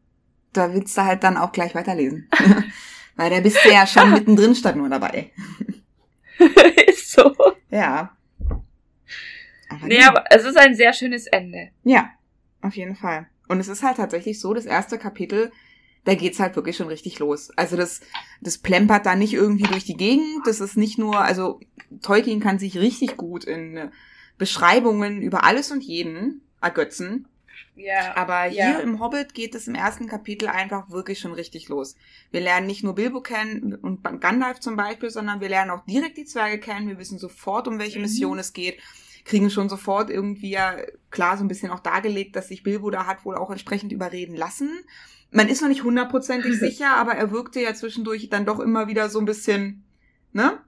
da willst du halt dann auch gleich weiterlesen. Weil da bist du ja schon mittendrin statt nur dabei. so. Ja. Aber Nee, aber es ist ein sehr schönes Ende. Ja, auf jeden Fall. Und es ist halt tatsächlich so, das erste Kapitel, da geht's halt wirklich schon richtig los. Also das, das plempert da nicht irgendwie durch die Gegend. Das ist nicht nur, also Tolkien kann sich richtig gut in äh, Beschreibungen über alles und jeden ergötzen. Ja. Aber Ja. hier im Hobbit geht es im ersten Kapitel einfach wirklich schon richtig los. Wir lernen nicht nur Bilbo kennen und Gandalf zum Beispiel, sondern wir lernen auch direkt die Zwerge kennen. Wir wissen sofort, um welche Mhm. Mission es geht. Kriegen schon sofort irgendwie ja klar so ein bisschen auch dargelegt, dass sich Bilbo da hat wohl auch entsprechend überreden lassen. Man ist noch nicht hundertprozentig sicher, aber er wirkte ja zwischendurch dann doch immer wieder so ein bisschen, ne?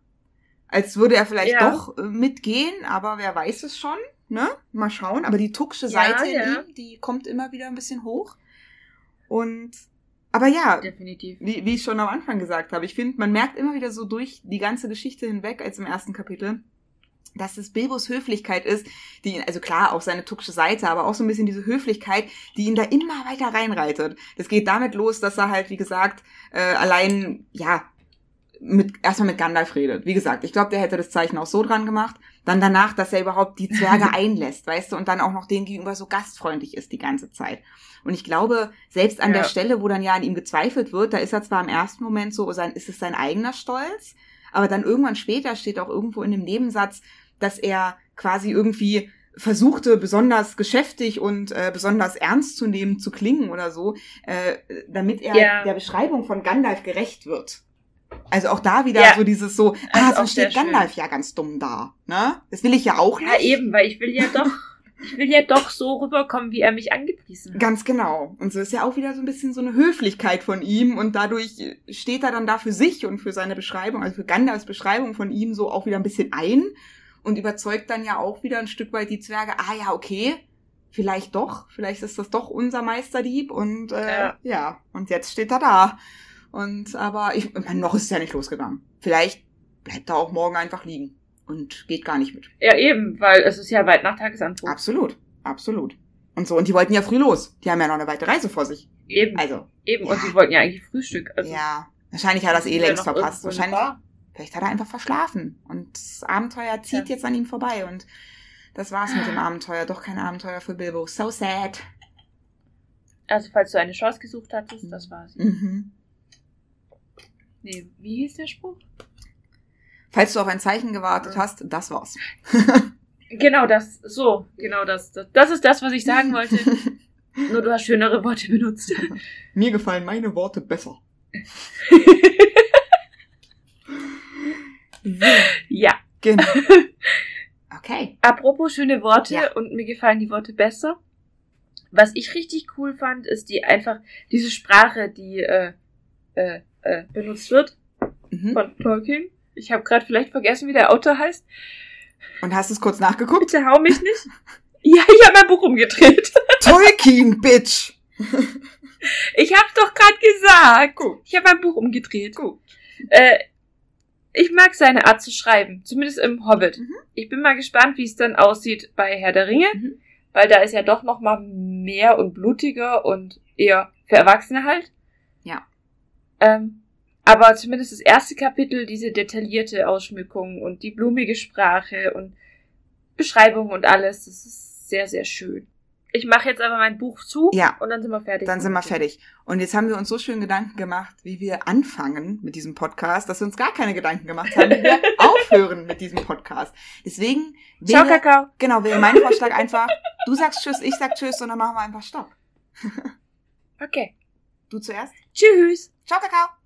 Als würde er vielleicht Ja. doch äh, mitgehen, aber wer weiß es schon, ne? Mal schauen. Aber die tucksche Ja, Seite in ja. ihm, die kommt immer wieder ein bisschen hoch. Und, aber ja, Definitiv. wie, wie ich schon am Anfang gesagt habe, ich finde, man merkt immer wieder so durch die ganze Geschichte hinweg, als im ersten Kapitel, dass es Bilbos Höflichkeit ist, die ihn, also klar, auch seine tucksche Seite, aber auch so ein bisschen diese Höflichkeit, die ihn da immer weiter reinreitet. Das geht damit los, dass er halt, wie gesagt, äh, allein, ja, mit, erstmal mit Gandalf redet. Wie gesagt, ich glaube, der hätte das Zeichen auch so dran gemacht. Dann danach, dass er überhaupt die Zwerge einlässt, weißt du, und dann auch noch denen gegenüber so gastfreundlich ist die ganze Zeit. Und ich glaube, selbst an Ja. der Stelle, wo dann ja an ihm gezweifelt wird, da ist er zwar im ersten Moment so, sein, ist es sein eigener Stolz, aber dann irgendwann später steht auch irgendwo in dem Nebensatz, dass er quasi irgendwie versuchte, besonders geschäftig und äh, besonders ernst zu nehmen, zu klingen oder so, äh, damit er Ja. der Beschreibung von Gandalf gerecht wird. Also auch da wieder Ja. so dieses so, ah, so steht Gandalf ja ganz dumm da. Ne? Das will ich ja auch nicht. Ja, eben, weil ich will ja doch, ich will ja doch so rüberkommen, wie er mich angepriesen hat. Ganz genau. Und so ist ja auch wieder so ein bisschen so eine Höflichkeit von ihm und dadurch steht er dann da für sich und für seine Beschreibung, also für Gandalfs Beschreibung von ihm so auch wieder ein bisschen ein und überzeugt dann ja auch wieder ein Stück weit die Zwerge, ah ja, okay, vielleicht doch, vielleicht ist das doch unser Meisterdieb und äh, ja. Ja. und jetzt steht er da. Und aber ich, meine, noch ist es ja nicht losgegangen. Vielleicht bleibt er auch morgen einfach liegen und geht gar nicht mit. Ja, eben, weil es ist ja weit nach Tagesanbruch. Absolut, absolut. Und so, und die wollten ja früh los. Die haben ja noch eine weite Reise vor sich. Eben, Also, eben. Und ja. sie wollten ja eigentlich Frühstück. Also, ja. Wahrscheinlich hat er das eh längst verpasst. Wahrscheinlich, Bar. vielleicht hat er einfach verschlafen. Und das Abenteuer zieht Ja. jetzt an ihm vorbei. Und das war's mit dem Abenteuer. Doch kein Abenteuer für Bilbo. So sad. Also, falls du eine Chance gesucht hattest, das war's. Mhm. Nee, wie hieß der Spruch? Falls du auf ein Zeichen gewartet hast, das war's. Genau das, so, genau das. Das, das ist das, was ich sagen wollte. Nur du hast schönere Worte benutzt. Mir gefallen meine Worte besser. So, ja. genau. Okay. Apropos schöne Worte Ja. und mir gefallen die Worte besser. Was ich richtig cool fand, ist die einfach diese Sprache, die äh, äh, äh, benutzt wird Mhm. von Tolkien. Ich habe gerade vielleicht vergessen, wie der Autor heißt. Und hast es kurz nachgeguckt? Bitte hau mich nicht. Ja, ich habe mein Buch umgedreht. Tolkien, Bitch! Ich hab's doch gerade gesagt. Gut. Ich habe mein Buch umgedreht. Gut. Äh, ich mag seine Art zu schreiben, zumindest im Hobbit. Mhm. Ich bin mal gespannt, wie es dann aussieht bei Herr der Ringe, Mhm. weil da ist ja doch noch mal mehr und blutiger und eher für Erwachsene halt. Ähm, aber zumindest das erste Kapitel, diese detaillierte Ausschmückung und die blumige Sprache und Beschreibung und alles, das ist sehr, sehr schön. Ich mache jetzt aber mein Buch zu Ja. und dann sind wir fertig. Dann sind wir fertig. Und jetzt haben wir uns so schön Gedanken gemacht, wie wir anfangen mit diesem Podcast, dass wir uns gar keine Gedanken gemacht haben, wie wir aufhören mit diesem Podcast. Deswegen Ciao, wäre, Kakao. genau, wäre mein Vorschlag einfach, du sagst Tschüss, ich sag Tschüss und dann machen wir einfach Stopp. Okay. Du zuerst. Tschüss. Ciao, Kakao.